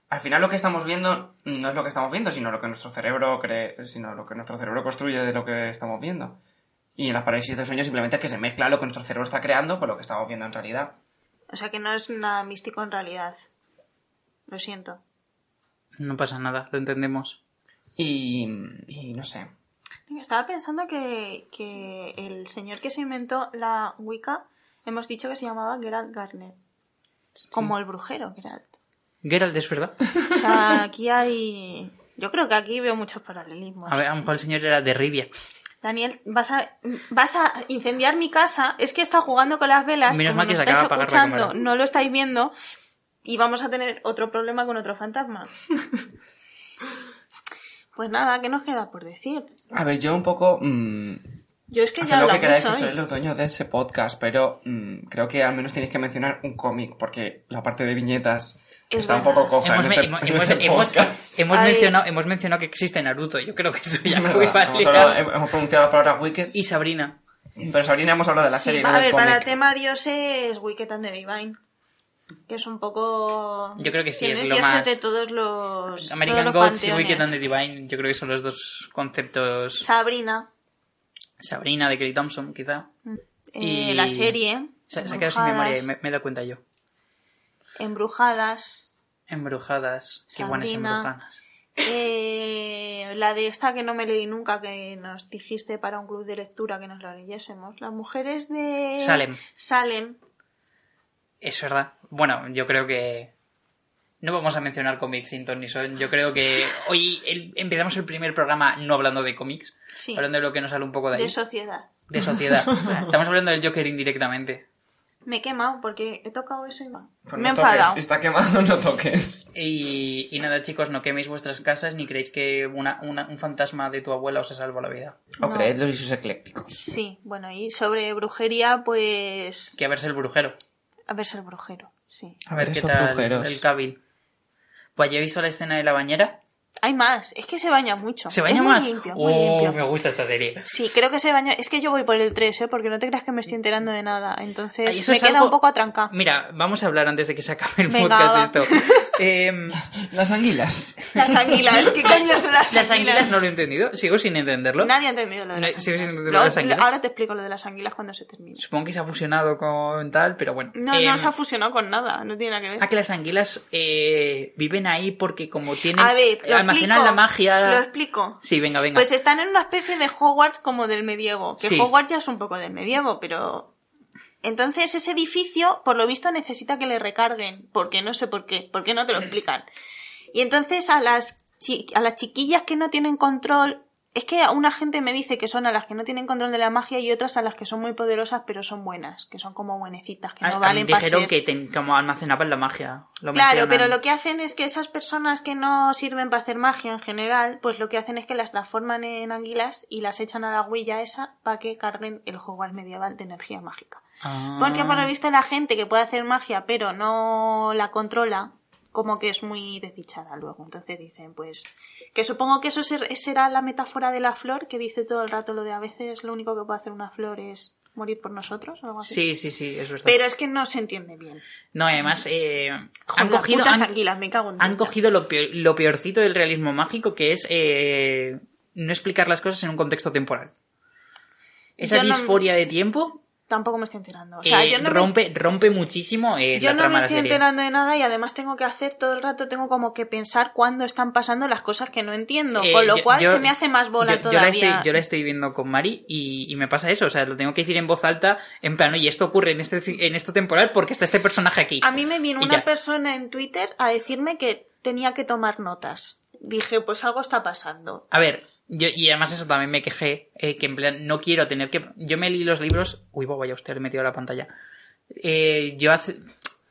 Al final lo que estamos viendo no es lo que estamos viendo, sino lo que nuestro cerebro cree, sino lo que nuestro cerebro construye de lo que estamos viendo. Y en las parálisis de sueño simplemente es que se mezcla lo que nuestro cerebro está creando con lo que estamos viendo en realidad. O sea que no es nada místico en realidad. Lo siento. No pasa nada, lo entendemos. Y, y no sé. Estaba pensando que, que el señor que se inventó la Wicca, hemos dicho que se llamaba Gerald Garner. Como el brujero, Gerald. Geralt es verdad. O sea, aquí hay... Yo creo que aquí veo muchos paralelismos. A ver, a lo mejor el señor era de Rivia. Daniel, vas a, vas a incendiar mi casa. Es que está jugando con las velas. Menos como mal que no se estáis acaba de apagar la escuchando, cámara. no lo estáis viendo. Y vamos a tener otro problema con otro fantasma. pues nada, ¿qué nos queda por decir? A ver, yo un poco... mm, Yo es que Haced ya lo hablo que queráis, mucho que hoy. sois los dueños de ese podcast, pero mm, creo que al menos tenéis que mencionar un cómic, porque la parte de viñetas Es está un verdad. poco coja Hemos, en este, hemos- en hemos- este hemos- podcast. hemos mencionado, hemos mencionado que existe Naruto. Yo creo que eso ya Es muy verdad, hemos, vale. hablado- hemos pronunciado la palabra Wicked, Y Sabrina. pero Sabrina hemos hablado de la Sí, serie, no a ver, para cómic. el tema dioses, Wicked and the Divine. Que es un poco... Yo creo que sí, es lo más- de todos los... American todos los Gods y. Wicked and the Divine. Yo creo que son los dos conceptos. Sabrina. Sabrina de Kelly Thompson, quizá. eh, Y- La serie. Se, se ha quedado sin memoria me, me he dado cuenta yo. Embrujadas. Embrujadas. Qué buenas embrujadas. Eh, la de esta que no me leí nunca, que nos dijiste para un club de lectura que nos la leyésemos. Las mujeres de... Salem. Salem. Es verdad. Bueno, yo creo que. No vamos a mencionar cómics sin ton ni son. Yo creo que hoy el- empezamos el primer programa no hablando de cómics, Sí. hablando de lo que nos sale un poco de ahí. De sociedad. de sociedad. Estamos hablando del Joker indirectamente. Me he quemado porque he tocado eso y va. Pues me he no toques, enfadado. si está quemado, no toques. Y, y nada, chicos, no queméis vuestras casas ni creéis que una- una- un fantasma de tu abuela os ha salvado la vida. O No. creedlos y sus eclécticos. Sí, bueno, y sobre brujería, pues... Que a verse el brujero. A ver, ser brujero, sí. A ver, qué esos tal brujeros. El Cabil. Pues ya he visto la escena de la bañera. Hay más, es que se baña mucho. ¿Se baña Es muy más? limpio, muy oh, limpio. me gusta esta serie. Sí, creo que se baña. Es que yo voy por el 3, ¿eh? Porque no te creas que me estoy enterando de nada. Entonces Ay, me queda algo- un poco atrancada. Mira, vamos a hablar antes de que se acabe el Venga, podcast de esto. Em, Las anguilas. Las anguilas, ¿qué coño son las, las anguilas no lo he entendido. Sigo sin entenderlo. Nadie ha entendido lo de No, las sigo sin anguilas. lo las anguilas. Ahora te explico lo de las anguilas cuando se termine. Supongo que se ha fusionado con tal, pero bueno. No, Em, no se ha fusionado con nada, no tiene nada que ver. Ah, que las anguilas eh, viven ahí porque como tienen... A ver, lo almacenan explico, la magia... Lo explico. Sí, venga, venga. Pues están en una especie de Hogwarts como del medievo. Que Sí. Hogwarts ya es un poco del medievo, pero. Entonces ese edificio, por lo visto, necesita que le recarguen. Porque no sé por qué. ¿Por qué no te lo explican? Y entonces a las, chi- a las chiquillas que no tienen control. Es que una gente me dice que son a las que no tienen control de la magia y otras a las que son muy poderosas pero son buenas, que son como buenecitas, que no a valen para dijeron que ten- como almacenaban la magia. Lo Claro, mencionan. pero lo que hacen es que esas personas que no sirven para hacer magia en general, pues lo que hacen es que las transforman en anguilas y las echan a la huella esa para que carguen el Hogwarts medieval de energía mágica. Ah. Porque por lo visto la gente que puede hacer magia pero no la controla, como que es muy desdichada luego. Entonces dicen, pues, que supongo que eso ser- será la metáfora de la flor, que dice todo el rato lo de a veces lo único que puede hacer una flor es morir por nosotros, o algo así. Sí, sí, sí, es verdad. Pero es que no se entiende bien. No, además, eh, han cogido... han- anguilas, me cago en han Dios. cogido lo, peor- lo peorcito del realismo mágico, que es eh, no explicar las cosas en un contexto temporal. Esa Yo no- disforia de tiempo Tampoco me estoy enterando. O sea, eh, yo no me- rompe, rompe muchísimo eh, Yo la no trama me estoy serie. enterando de nada y además tengo que hacer todo el rato, tengo como que pensar cuándo están pasando las cosas que no entiendo, Eh, con lo yo- cual yo- se me hace más bola yo, yo todavía. la estoy, yo la estoy viendo con Mari y, y me pasa eso, o sea, lo tengo que decir en voz alta, en plan, oye, esto ocurre en este en esto temporal porque está este personaje aquí. A mí me vino Y una ya. persona en Twitter a decirme que tenía que tomar notas. Dije, pues algo está pasando. A ver, yo, y además eso también me quejé, eh, que en plan, no quiero tener que... Yo me leí los libros... Uy, boba, ya usted le he metido la pantalla. Eh, yo hace-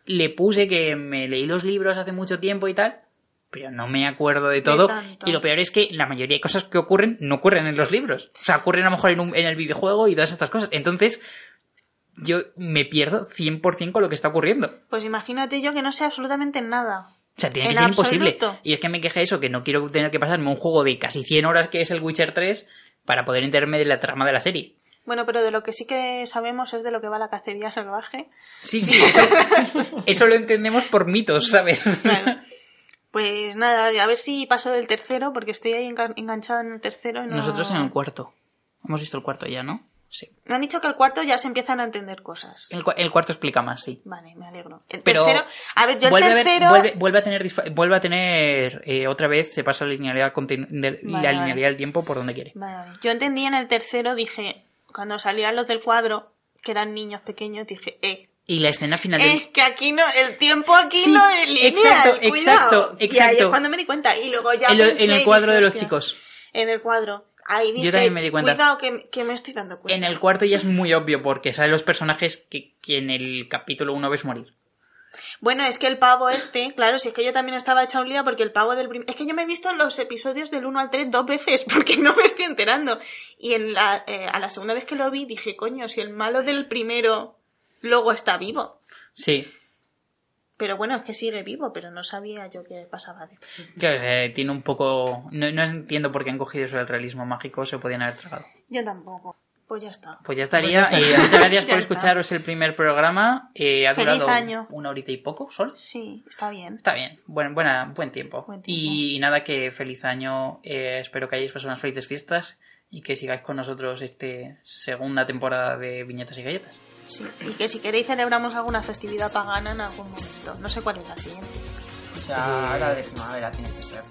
le puse que me leí los libros hace mucho tiempo y tal, pero no me acuerdo de todo. y lo peor es que la mayoría de cosas que ocurren no ocurren en los libros. O sea, ocurren a lo mejor en, un- en el videojuego y todas estas cosas. Entonces, yo me pierdo 100% con lo que está ocurriendo. Pues imagínate yo que no sé absolutamente nada. O sea, tiene que ser imposible. Y es que me queja eso, que no quiero tener que pasarme un juego de casi 100 horas que es el Witcher 3 para poder enterarme de la trama de la serie. Bueno, pero de lo que sí que sabemos es de lo que va la cacería salvaje. Sí, sí, eso, eso lo entendemos por mitos, ¿sabes? Claro. Pues nada, a ver si paso del tercero, porque estoy ahí engan- enganchada en el tercero. Y no... Nosotros en el cuarto. Hemos visto el cuarto ya, ¿no? Sí. Me han dicho que el cuarto ya se empiezan a entender cosas. El, cua- el cuarto explica más, sí. Vale, me alegro. El Pero tercero... A ver, yo el vuelve, a ver- tercero... vuelve, vuelve a tener vuelve a tener eh, otra vez se pasa la linealidad de- Vale, la vale. linealidad del tiempo por donde quiere. Vale. Yo entendí en el tercero, dije, cuando salían los del cuadro, que eran niños pequeños, dije, eh, Y la escena final del- eh, que aquí no, el tiempo aquí Sí, no es lineal, exacto, cuidado. exacto, Y ahí es exacto. cuando me di cuenta, y luego ya En lo- pensé en el cuadro dije, de los chicos. En el cuadro. Ahí dije, Yo también me di cuenta. cuidado que, que me estoy dando cuenta. En el cuarto ya es muy obvio porque salen los personajes que, que en el capítulo 1 ves morir. Bueno, es que el pavo este, claro, si es que yo también estaba hecha un lío porque el pavo del primer... Es que yo me he visto los episodios del 1 al 3 dos veces porque no me estoy enterando. Y en la, eh, a la segunda vez que lo vi dije, coño, si el malo del primero luego está vivo. Sí. Pero bueno, es que sigue vivo, pero no sabía yo qué pasaba de... Claro, eh, tiene un poco... No, no entiendo por qué han cogido eso del realismo mágico, se podían haber tragado. Yo tampoco. Pues ya está. Pues ya estaría. Eh, muchas gracias por está. escucharos el primer programa. Eh, ha Feliz durado año. una horita y poco solo. Sí, está bien. Está bien, buen, buena, buen tiempo. Buen tiempo. Y nada, que feliz año. eh, espero que hayáis pasado unas felices fiestas y que sigáis con nosotros este segunda temporada de Viñetas y Galletas. Sí. Y que si queréis celebramos alguna festividad pagana en algún momento. No sé cuál es la siguiente. O sea, ahora de primavera tiene que ser.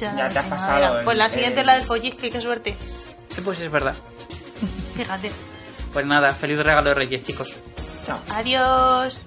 Ya la te has pasado el- Pues la siguiente el- es la del follisque, qué suerte. Pues es verdad. Fíjate. Pues nada, feliz regalo de Reyes, chicos. Chao. Adiós.